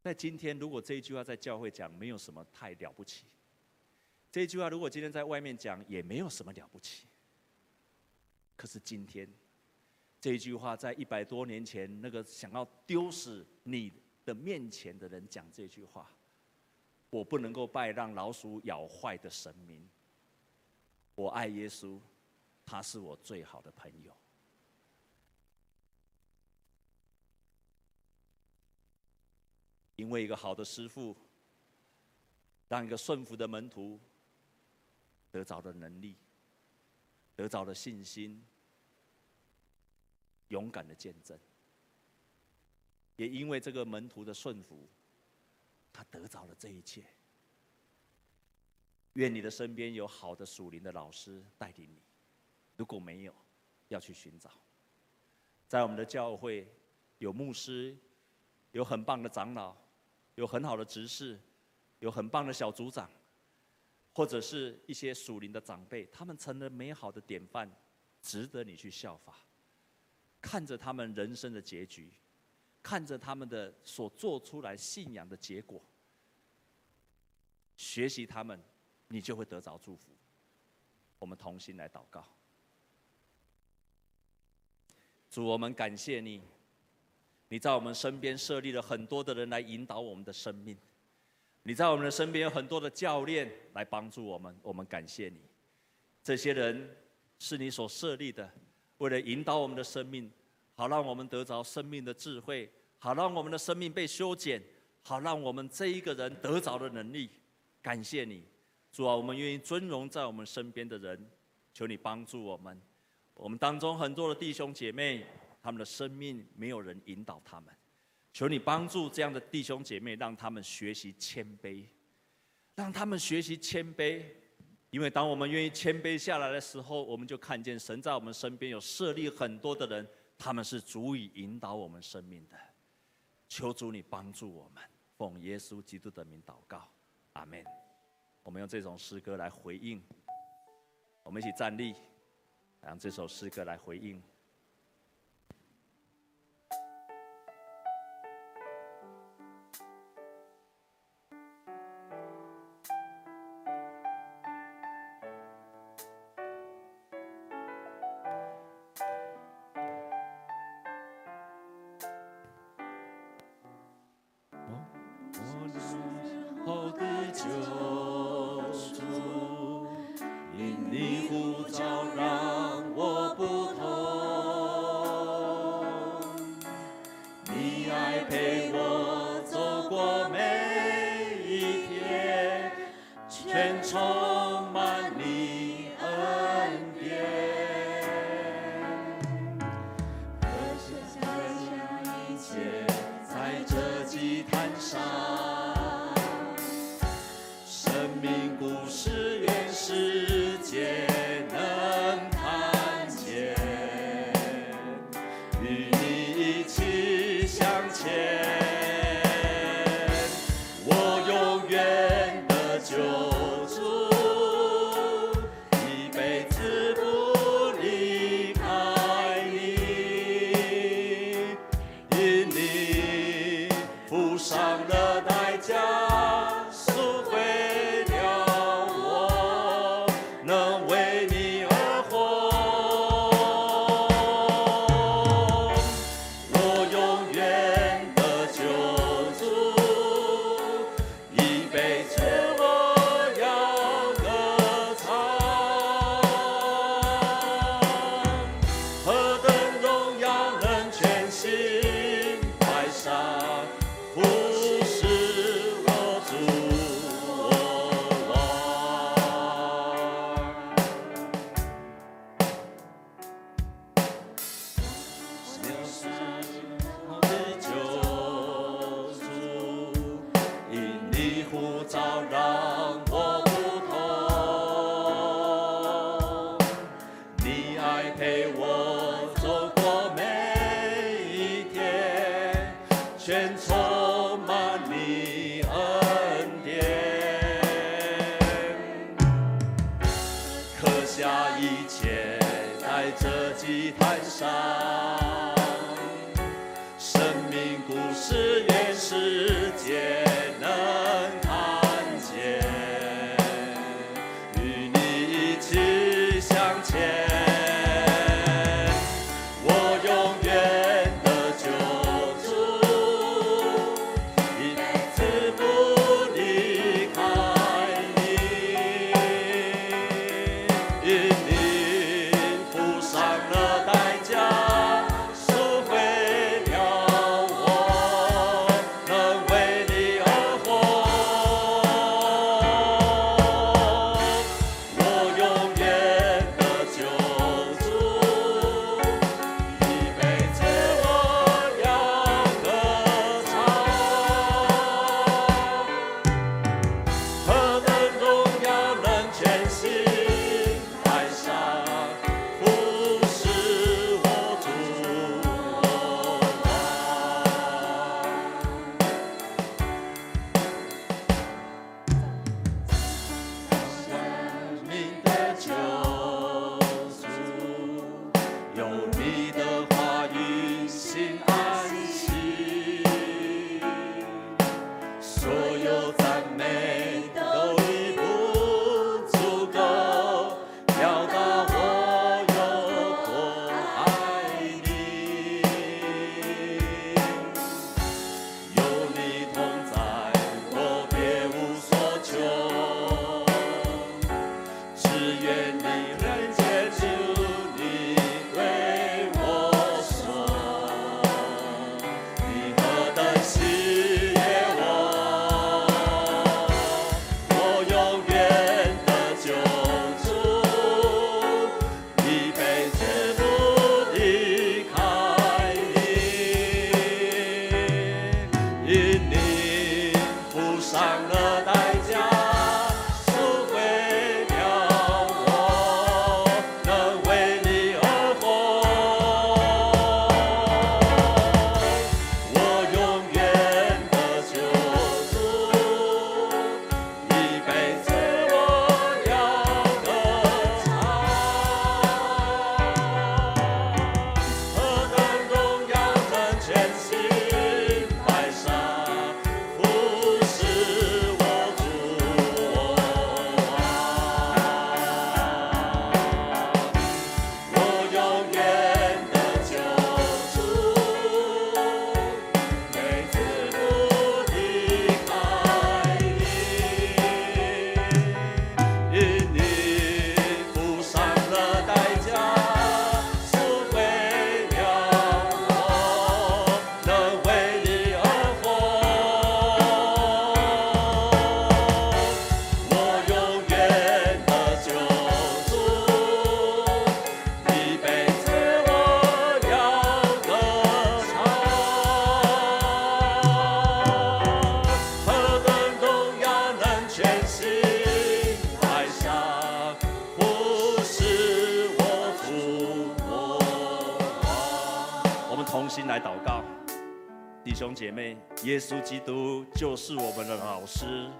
在今天，如果这一句话在教会讲，没有什么太了不起。这句话如果今天在外面讲，也没有什么了不起。可是今天，这句话在一百多年前，那个想要丢死你的面前的人讲这句话。我不能够拜让老鼠咬坏的神明。我爱耶稣，他是我最好的朋友。因为一个好的师傅，让一个顺服的门徒得着的能力，得着的信心，勇敢的见证。也因为这个门徒的顺服，他得着了这一切。愿你的身边有好的属灵的老师带领你，如果没有，要去寻找。在我们的教会，有牧师，有很棒的长老，有很好的执事，有很棒的小组长，或者是一些属灵的长辈，他们成了美好的典范，值得你去效法。看着他们人生的结局，看着他们的所做出来信仰的结果，学习他们，你就会得着祝福。我们同心来祷告。主，我们感谢你。你在我们身边设立了很多的人来引导我们的生命，你在我们的身边有很多的教练来帮助我们，我们感谢你。这些人是你所设立的，为了引导我们的生命，好让我们得着生命的智慧，好让我们的生命被修剪，好让我们这一个人得着的能力。感谢你，主啊，我们愿意尊荣在我们身边的人，求你帮助我们。我们当中很多的弟兄姐妹。他们的生命没有人引导他们，求你帮助这样的弟兄姐妹，让他们学习谦卑，让他们学习谦卑，因为当我们愿意谦卑下来的时候，我们就看见神在我们身边有设立很多的人，他们是足以引导我们生命的。求主你帮助我们，奉耶稣基督的名祷告，阿门。我们用这首诗歌来回应，我们一起站立，让这首诗歌来回应。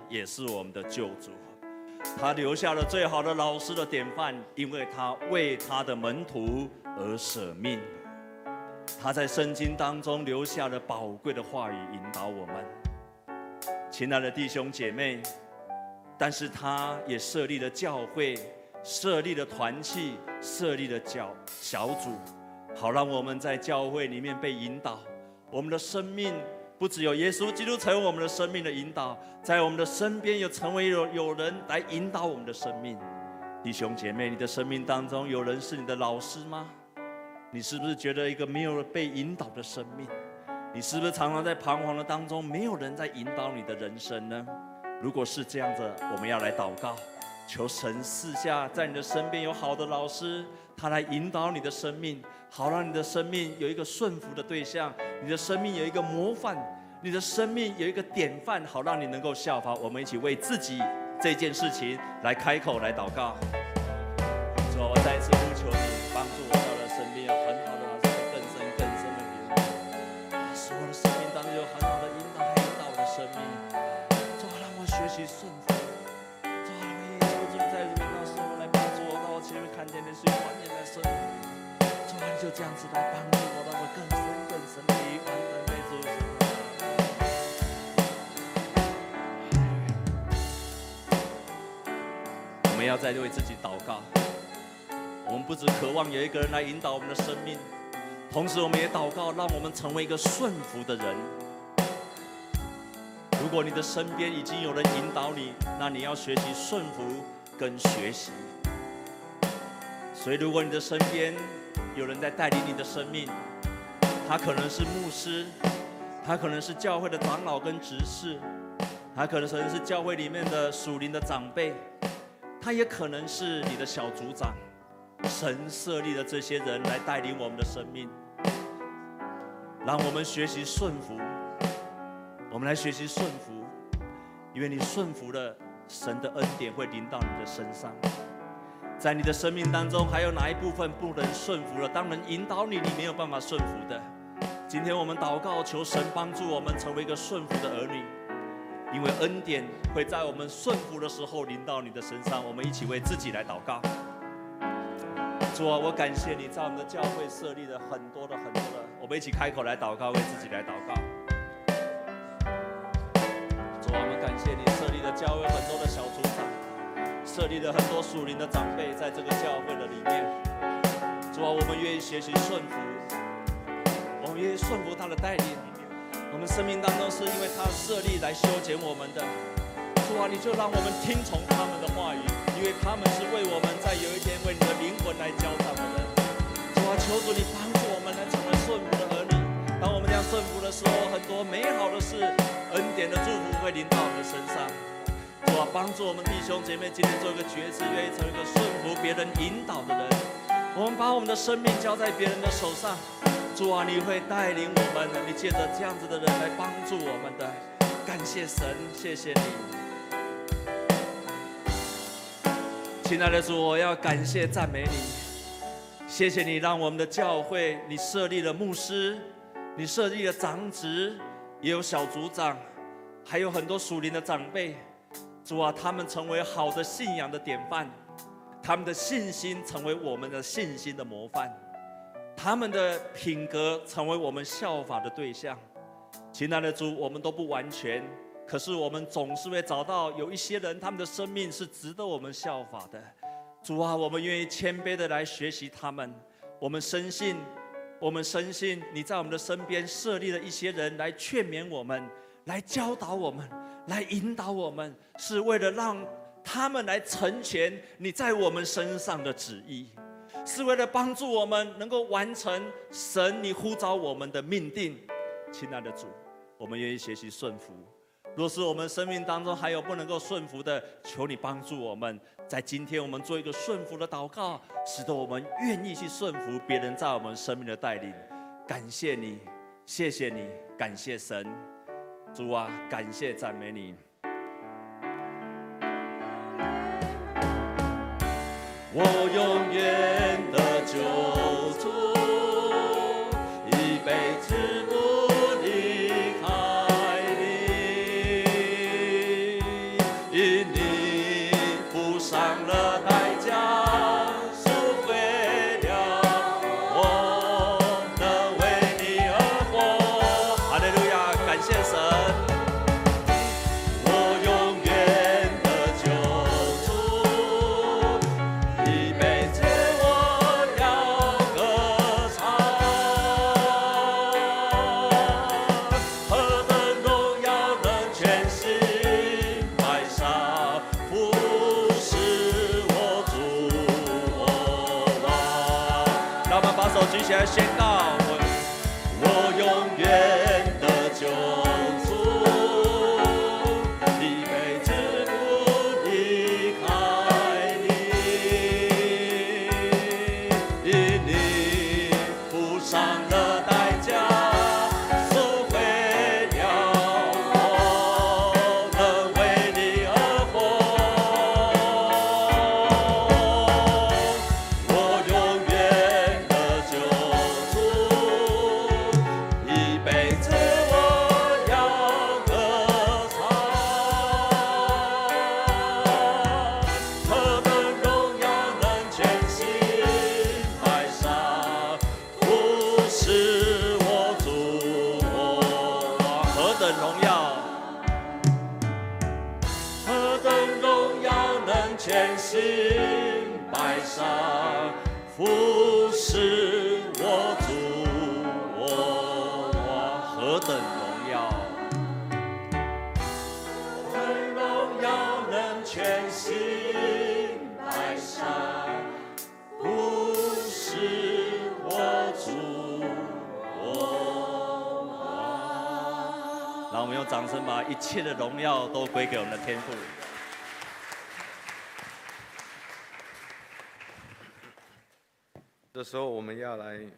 也是我们的救主。他留下了最好的老师的典范，因为他为他的门徒而舍命。他在圣经当中留下了宝贵的话语，引导我们。亲爱的弟兄姐妹，但是他也设立了教会，设立了团契，设立了教小组，好让我们在教会里面被引导。我们的生命不只有耶稣基督成为我们的生命的引导，在我们的身边有成为有有人来引导我们的生命。弟兄姐妹，你的生命当中有人是你的老师吗？你是不是觉得一个没有被引导的生命？你是不是常常在彷徨的当中，没有人在引导你的人生呢？如果是这样子，我们要来祷告，求神赐下在你的身边有好的老师，他来引导你的生命，好让你的生命有一个顺服的对象，你的生命有一个模范，你的生命有一个典范，好让你能够效法。我们一起为自己这件事情来开口来祷告。主，我再一次呼求你这样子来帮助我，让我更深更深的完全被主。我们要再为自己祷告。我们不只渴望有一个人来引导我们的生命，同时我们也祷告，让我们成为一个顺服的人。如果你的身边已经有人引导你，那你要学习顺服跟学习。所以，如果你的身边有人在带领你的生命，他可能是牧师，他可能是教会的长老跟执事，他可能是教会里面的属灵的长辈，他也可能是你的小组长。神设立的这些人来带领我们的生命，让我们学习顺服。我们来学习顺服，因为你顺服了，神的恩典会临到你的身上。在你的生命当中，还有哪一部分不能顺服了？当人引导你，你没有办法顺服的。今天我们祷告，求神帮助我们成为一个顺服的儿女，因为恩典会在我们顺服的时候临到你的身上。我们一起为自己来祷告。主啊，我感谢你在我们的教会设立了很多的很多的，我们一起开口来祷告，为自己来祷告。主啊，我们感谢你设立了教会很多的小组，设立了很多属灵的长辈，在这个教会的里面。主啊，我们愿意学习顺服，我们愿意顺服他的带领。我们生命当中是因为他设立来修剪我们的。主啊，你就让我们听从他们的话语，因为他们是为我们在有一天为你的灵魂来交账的人。主啊，求主你帮助我们来成为顺服的儿女。当我们这样顺服的时候，很多美好的事。恩典的祝福会临到我们的身上，主啊，帮助我们弟兄姐妹今天做一个决志，愿意成为一个顺服别人引导的人。我们把我们的生命交在别人的手上，主啊，你会带领我们，你借着这样子的人来帮助我们的。感谢神，谢谢你，亲爱的主，我要感谢赞美你，谢谢你让我们的教会，你设立了牧师，你设立了长职。也有小组长，还有很多属灵的长辈，主啊，他们成为好的信仰的典范，他们的信心成为我们的信心的模范，他们的品格成为我们效法的对象。亲爱的主，我们都不完全，可是我们总是会找到有一些人，他们的生命是值得我们效法的。主啊，我们愿意谦卑的来学习他们，我们深信。我们深信你在我们的身边设立了一些人来劝勉我们，来教导我们，来引导我们，是为了让他们来成全你在我们身上的旨意，是为了帮助我们能够完成神你呼召我们的命定。亲爱的主，我们愿意学习顺服。若是我们生命当中还有不能够顺服的，求你帮助我们，在今天我们做一个顺服的祷告，使得我们愿意去顺服别人在我们生命的带领。感谢你，谢谢你，感谢神，主啊，感谢赞美你。我有。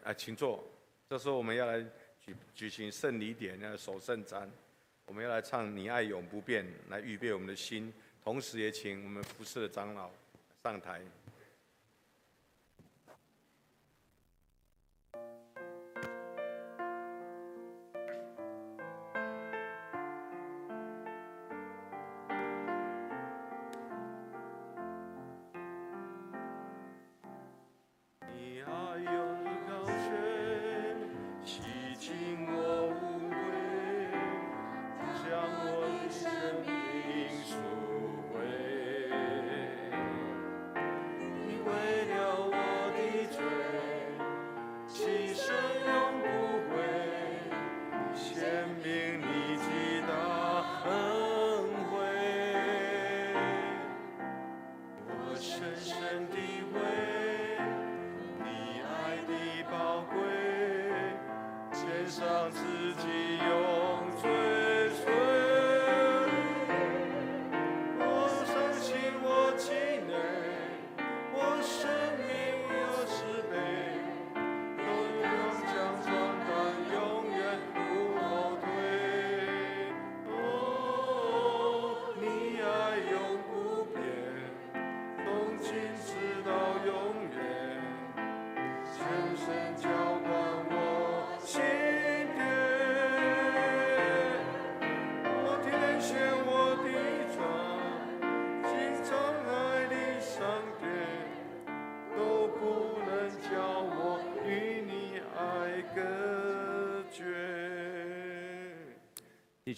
啊，请坐。这时候我们要来举举行圣礼典，要守圣餐。我们要来唱《你爱永不变》，来预备我们的心。同时也请我们服侍的长老上台。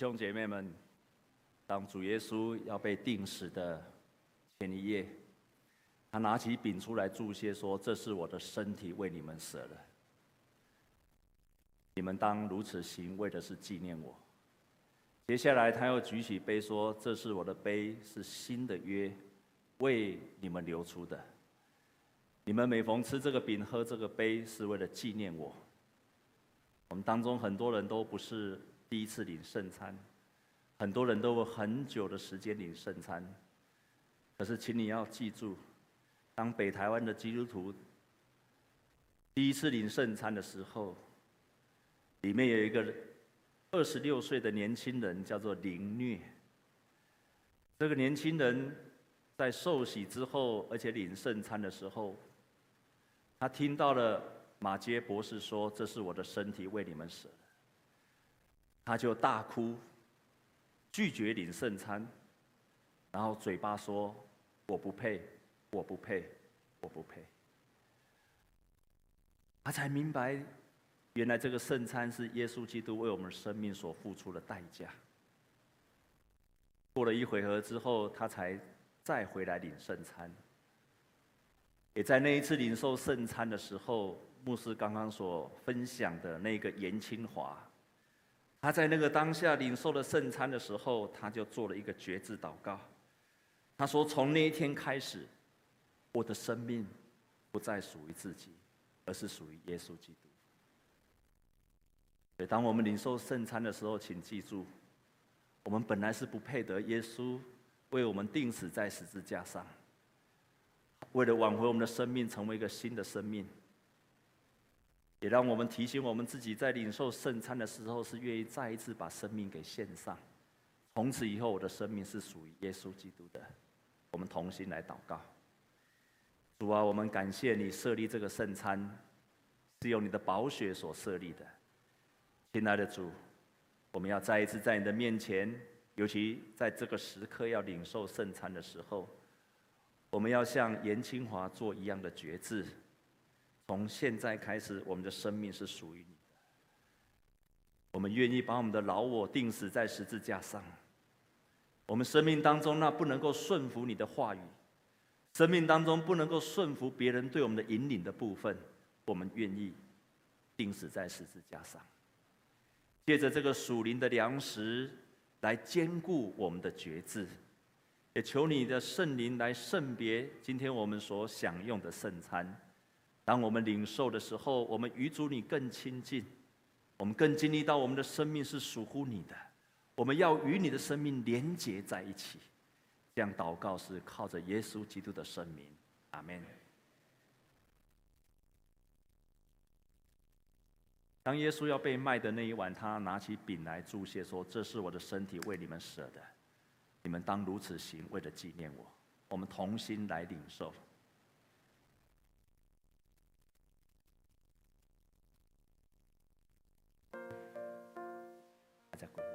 兄姐妹们，当主耶稣要被钉死的前一夜，他拿起饼出来祝谢说：“这是我的身体，为你们舍了。你们当如此行，为的是纪念我。”接下来，他又举起杯说：“这是我的杯，是新的约，为你们流出的。你们每逢吃这个饼、喝这个杯，是为了纪念我。”我们当中很多人都不是。第一次领圣餐，很多人都有很久的时间领圣餐。可是，请你要记住，当北台湾的基督徒第一次领圣餐的时候，里面有一个二十六岁的年轻人，叫做林虐。这个年轻人在受洗之后，而且领圣餐的时候，他听到了马杰博士说：“这是我的身体，为你们舍。”他就大哭，拒绝领圣餐，然后嘴巴说：“我不配，我不配，我不配。”他才明白，原来这个圣餐是耶稣基督为我们生命所付出的代价。过了一回合之后，他才再回来领圣餐。也在那一次领受圣餐的时候，牧师刚刚所分享的那个严清华。他在那个当下领受了圣餐的时候，他就做了一个决志祷告。他说：“从那一天开始，我的生命不再属于自己，而是属于耶稣基督。所以，当我们领受圣餐的时候，请记住，我们本来是不配得耶稣为我们钉死在十字架上，为了挽回我们的生命，成为一个新的生命。也让我们提醒我们自己，在领受圣餐的时候，是愿意再一次把生命给献上。从此以后，我的生命是属于耶稣基督的。我们同心来祷告。主啊，我们感谢你设立这个圣餐，是由你的宝血所设立的。亲爱的主，我们要再一次在你的面前，尤其在这个时刻要领受圣餐的时候，我们要像颜清华做一样的决志。从现在开始，我们的生命是属于你的。我们愿意把我们的老我钉死在十字架上。我们生命当中那不能够顺服你的话语，生命当中不能够顺服别人对我们的引领的部分，我们愿意钉死在十字架上。借着这个属灵的粮食来坚固我们的觉知，也求你的圣灵来圣别今天我们所享用的圣餐。当我们领受的时候，我们与主你更亲近，我们更经历到我们的生命是属乎你的。我们要与你的生命连结在一起。这样祷告是靠着耶稣基督的圣名，阿门。当耶稣要被卖的那一晚，他拿起饼来祝谢，说：“这是我的身体，为你们舍的，你们当如此行，为了纪念我。”我们同心来领受。 찾았고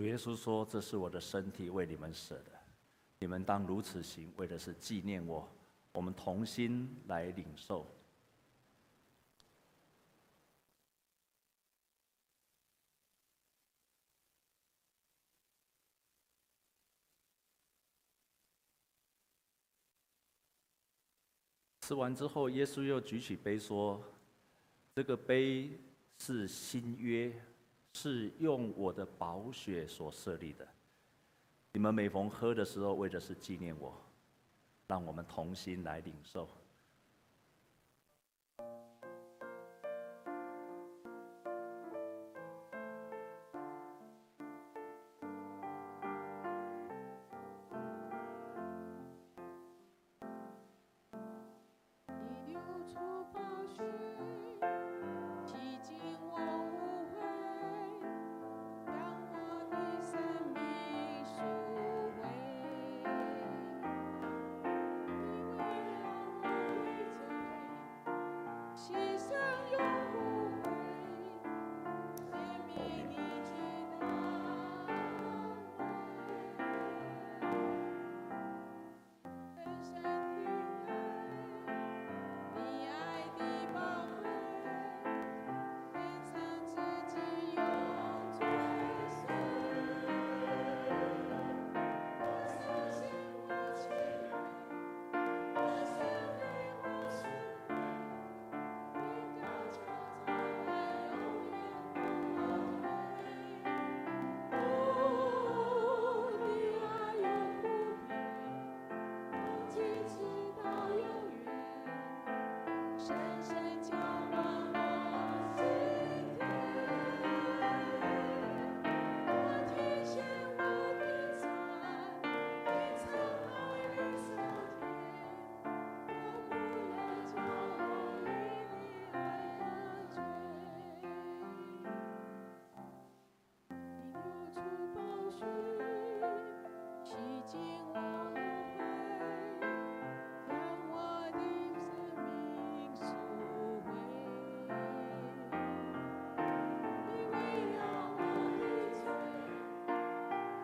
主耶稣说：“这是我的身体，为你们舍的，你们当如此行，为的是纪念我。”我们同心来领受。吃完之后，耶稣又举起杯说：“这个杯是新约是用我的宝血所设立的。你们每逢喝的时候，为的是纪念我。让我们同心来领受。”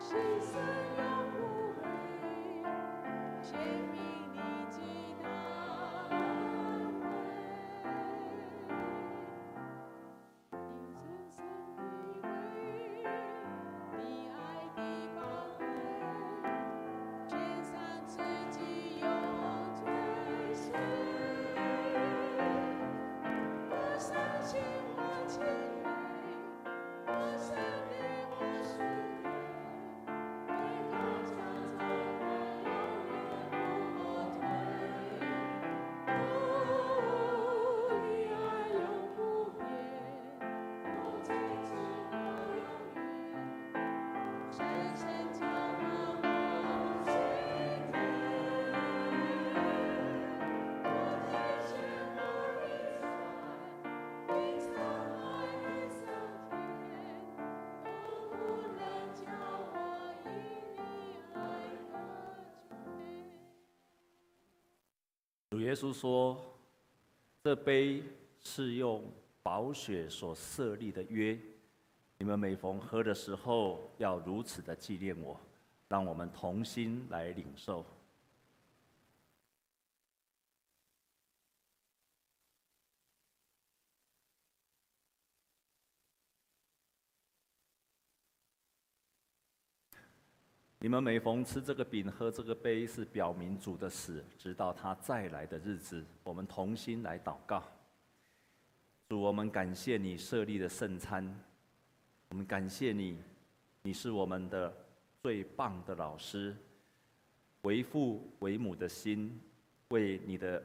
谁三主耶稣说：“这杯是用宝血所设立的约，你们每逢喝的时候，要如此的纪念我。让我们同心来领受。”你我们每逢吃这个饼、喝这个杯，是表明主的死，直到他再来的日子。我们同心来祷告。主，我们感谢你设立的圣餐，我们感谢你，你是我们的最棒的老师，为父为母的心，为你的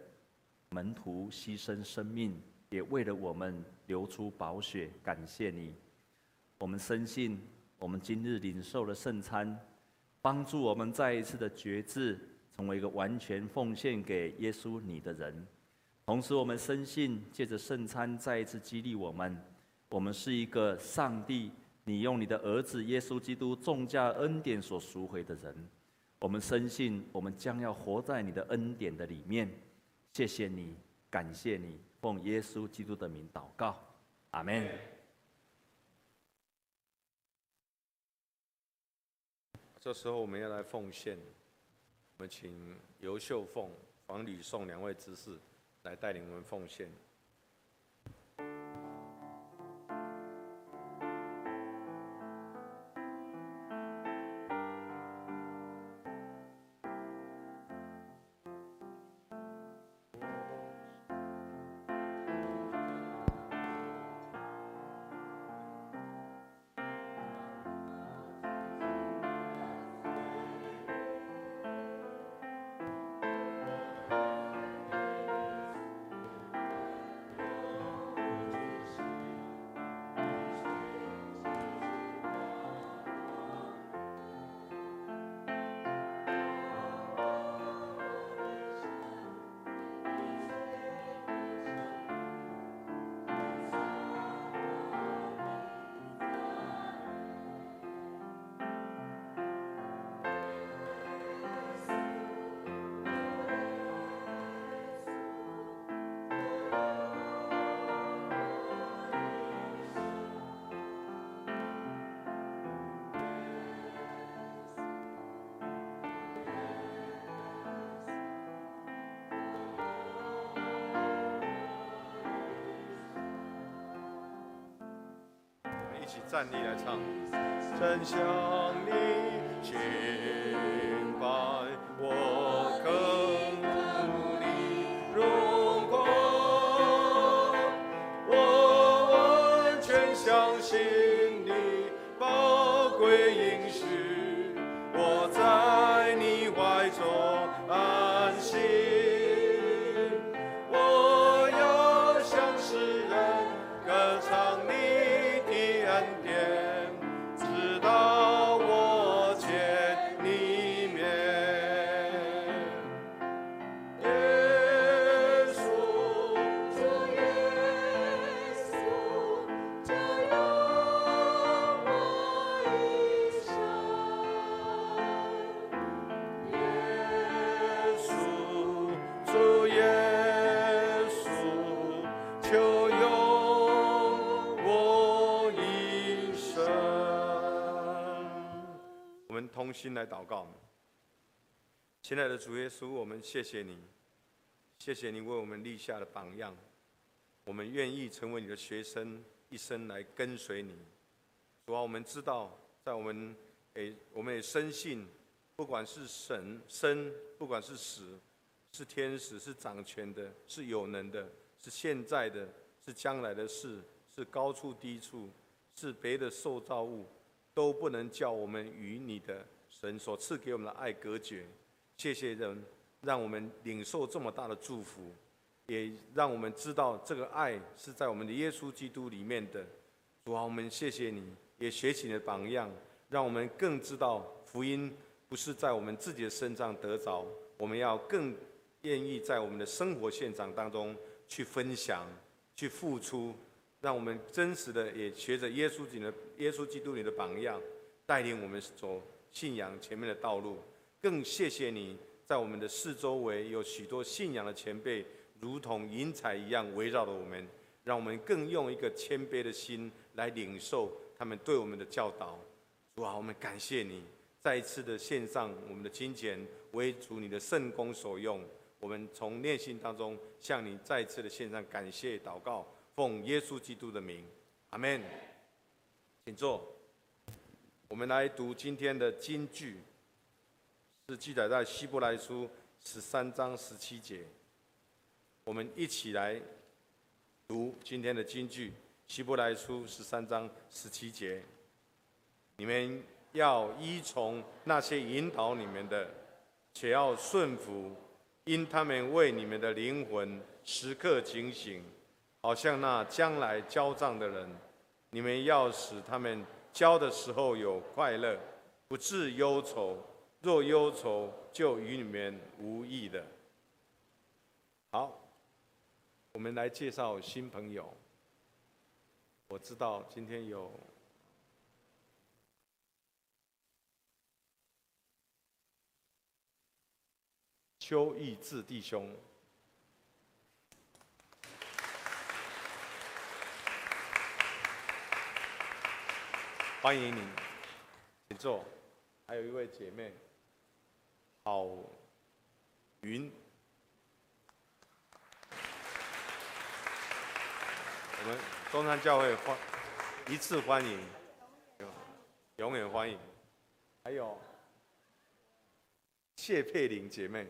门徒牺牲生命，也为了我们流出宝血。感谢你，我们深信，我们今日领受了圣餐。帮助我们再一次的觉志，成为一个完全奉献给耶稣你的人。同时，我们深信，借着圣餐再一次激励我们，我们是一个上帝，你用你的儿子耶稣基督重价恩典所赎回的人。我们深信，我们将要活在你的恩典的里面。谢谢你，感谢你，奉耶稣基督的名祷告，阿门。这时候我们要来奉献，我们请尤秀凤、黄吕颂两位执事来带领我们奉献。站立来唱。真想你来祷告。亲爱的主耶稣，我们谢谢你，谢谢你为我们立下的榜样。我们愿意成为你的学生，一生来跟随你。主啊，我们知道，在我们诶，我们也深信，不管是神生，不管是死，是天使，是掌权的，是有能的，是现在的，是将来的事，是高处低处，是别的受造物，都不能叫我们与你的神所赐给我们的爱隔绝。谢谢人，让我们领受这么大的祝福，也让我们知道这个爱是在我们的耶稣基督里面的。主啊，我们谢谢你，也学习你的榜样，让我们更知道福音不是在我们自己的身上得着，我们要更愿意在我们的生活现场当中去分享、去付出，让我们真实的也学着耶稣基的耶稣基督你的榜样，带领我们走信仰前面的道路。更谢谢你在我们的四周围有许多信仰的前辈，如同云彩一样围绕着我们，让我们更用一个谦卑的心来领受他们对我们的教导。主啊，我们感谢你，再一次的献上我们的金钱为主你的圣工所用。我们从内心当中向你再次的献上感谢祷告，奉耶稣基督的名，阿门。请坐。我们来读今天的金句。是记载在希伯来书十三章十七节。我们一起来读今天的金句：希伯来书十三章十七节。你们要依从那些引导你们的，且要顺服，因他们为你们的灵魂时刻警醒，好像那将来交账的人。你们要使他们交的时候有快乐，不致忧愁。若忧愁，就与你们无益的。好，我们来介绍新朋友。我知道今天有邱义志弟兄，欢迎你，请坐。还有一位姐妹。郝云，我们中山教会欢一次欢迎，永远欢迎。还有谢佩玲姐妹，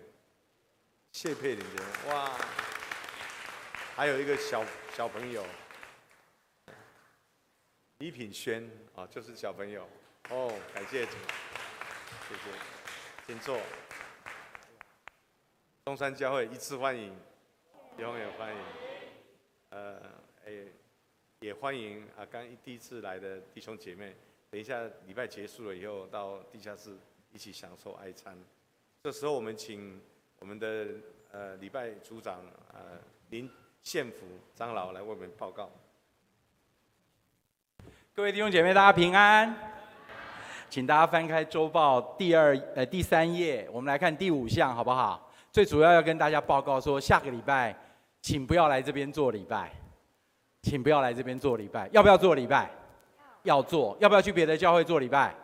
谢佩玲姐妹，哇！还有一个小小朋友李品轩啊，就是小朋友哦，感谢，谢谢。请坐。中山教会一次欢迎，永远欢迎。呃，诶，也欢迎啊，刚第一次来的弟兄姐妹。等一下礼拜结束了以后，到地下室一起享受爱餐。这时候我们请我们的呃礼拜组长呃林宪福长老来为我们报告。各位弟兄姐妹，大家平安。请大家翻开周报第二呃第三页，我们来看第五项，好不好？最主要要跟大家报告说，下个礼拜，请不要来这边做礼拜，请不要来这边做礼拜，要不要做礼拜？要做，要不要去别的教会做礼拜？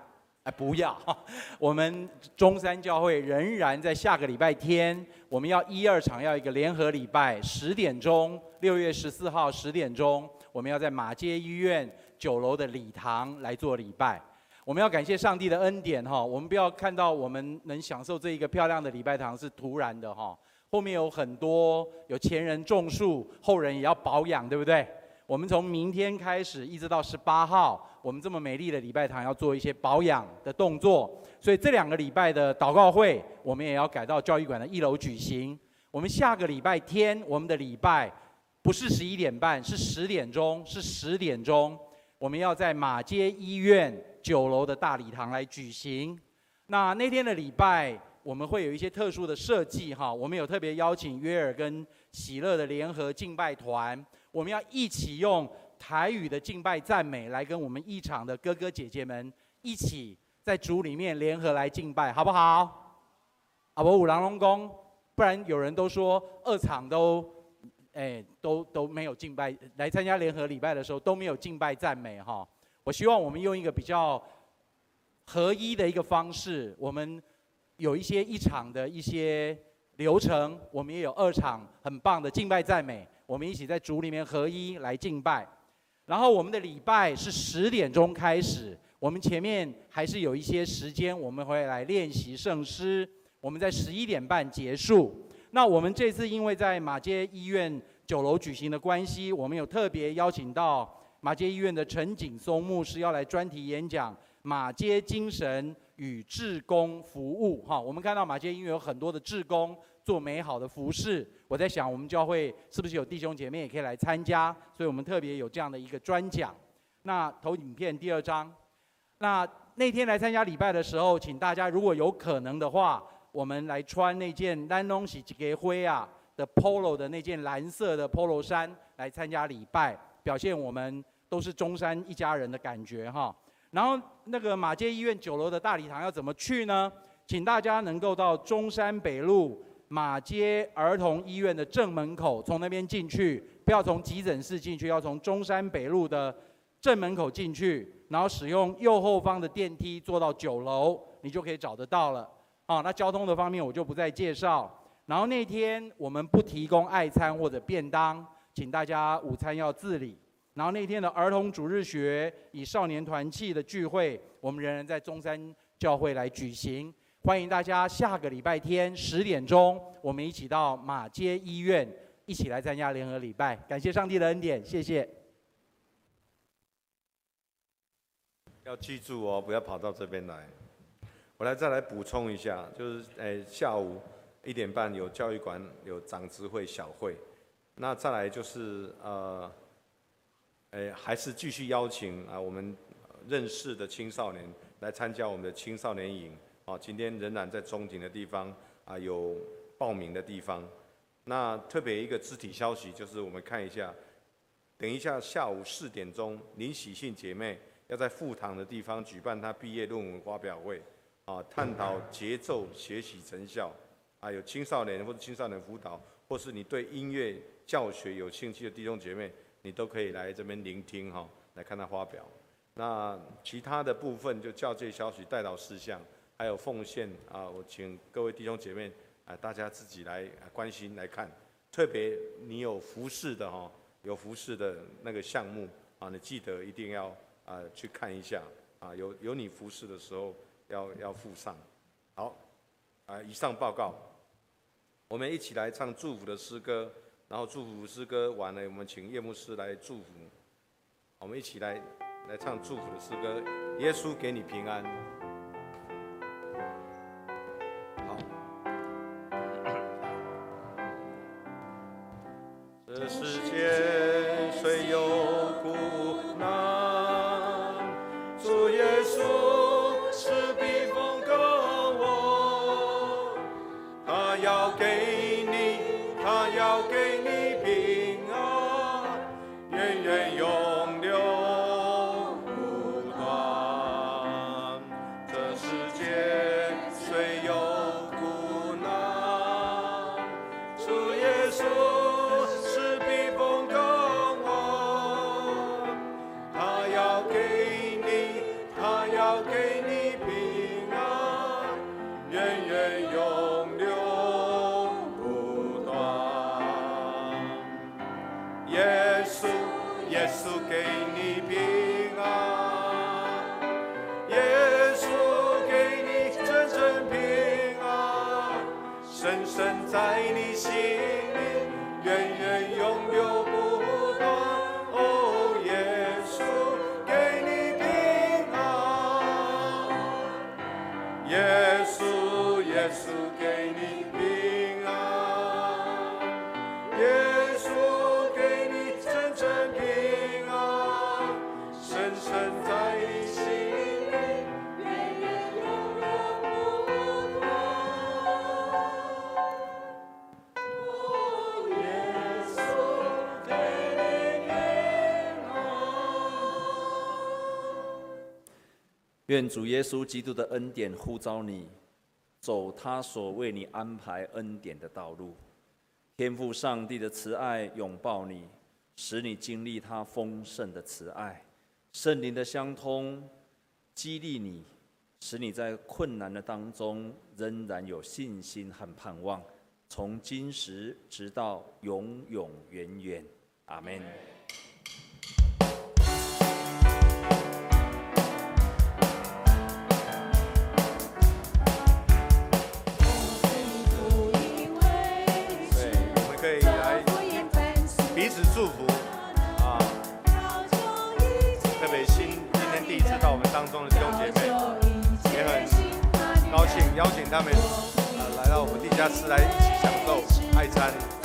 哎，不要，我们中山教会仍然在下个礼拜天，我们要一二场要一个联合礼拜，十点钟，六月十四号十点钟，我们要在马街医院。九楼的礼堂来做礼拜。我们要感谢上帝的恩典哈，我们不要看到我们能享受这一个漂亮的礼拜堂是突然的哈，后面有很多有前人种树，后人也要保养，对不对？我们从明天开始一直到十八号，我们这么美丽的礼拜堂要做一些保养的动作，所以这两个礼拜的祷告会，我们也要改到教育馆的一楼举行。我们下个礼拜天，我们的礼拜不是十一点半，是十点钟，是十点钟，我们要在马街医院九楼的大礼堂来举行。那那天的礼拜，我们会有一些特殊的设计哈，我们有特别邀请约尔跟喜乐的联合敬拜团。我们要一起用台语的敬拜赞美来跟我们一场的哥哥姐姐们一起在主里面联合来敬拜，好不好？阿伯五郎龙宫，不然有人都说二场都，哎，都都没有敬拜，来参加联合礼拜的时候都没有敬拜赞美哈。我希望我们用一个比较合一的一个方式，我们有一些一场的一些流程，我们也有二场很棒的敬拜赞美。我们一起在主里面合一来敬拜，然后我们的礼拜是十点钟开始，我们前面还是有一些时间，我们会来练习圣诗。我们在十一点半结束。那我们这次因为在马街医院九楼举行的关系，我们有特别邀请到马街医院的陈景松牧师要来专题演讲马街精神与志工服务。哈，我们看到马街医院有很多的志工。做美好的服事，我在想，我们教会是不是有弟兄姐妹也可以来参加？所以我们特别有这样的一个专讲。那投影片第二张，那那天来参加礼拜的时候，请大家如果有可能的话，我们来穿那件蓝东喜吉灰啊的 polo 的那件蓝色的 polo 衫来参加礼拜，表现我们都是中山一家人的感觉哈。然后那个马街医院九楼的大礼堂要怎么去呢？请大家能够到中山北路。马街儿童医院的正门口，从那边进去，不要从急诊室进去，要从中山北路的正门口进去，然后使用右后方的电梯坐到九楼，你就可以找得到了。啊，那交通的方面我就不再介绍。然后那天我们不提供爱餐或者便当，请大家午餐要自理。然后那天的儿童主日学以少年团契的聚会，我们仍然在中山教会来举行。欢迎大家下个礼拜天十点钟，我们一起到马街医院一起来参加联合礼拜。感谢上帝的恩典，谢谢。要记住哦，不要跑到这边来。我来再来补充一下，就是诶下午一点半有教育馆有长执会小会，那再来就是呃，诶还是继续邀请啊我们认识的青少年来参加我们的青少年营。啊，今天仍然在中庭的地方啊，有报名的地方。那特别一个肢体消息，就是我们看一下，等一下下午四点钟，林喜信姐妹要在副堂的地方举办她毕业论文发表会，啊，探讨节奏学习成效。啊，有青少年或者青少年辅导，或是你对音乐教学有兴趣的弟兄姐妹，你都可以来这边聆听哈，来看他发表。那其他的部分就教这消息带到事项。还有奉献啊，我请各位弟兄姐妹啊，大家自己来关心来看。特别你有服侍的哈，有服侍的那个项目啊，你记得一定要啊去看一下啊，有有你服侍的时候要要附上。好，啊，以上报告，我们一起来唱祝福的诗歌，然后祝福诗歌完了，我们请叶牧师来祝福。我们一起来来唱祝福的诗歌，耶稣给你平安。愿主耶稣基督的恩典呼召你，走他所为你安排恩典的道路。天赋上帝的慈爱拥抱你，使你经历他丰盛的慈爱。圣灵的相通激励你，使你在困难的当中仍然有信心和盼望，从今时直到永永远远。阿门。邀请他们呃来到我们地下室来一起享受爱餐。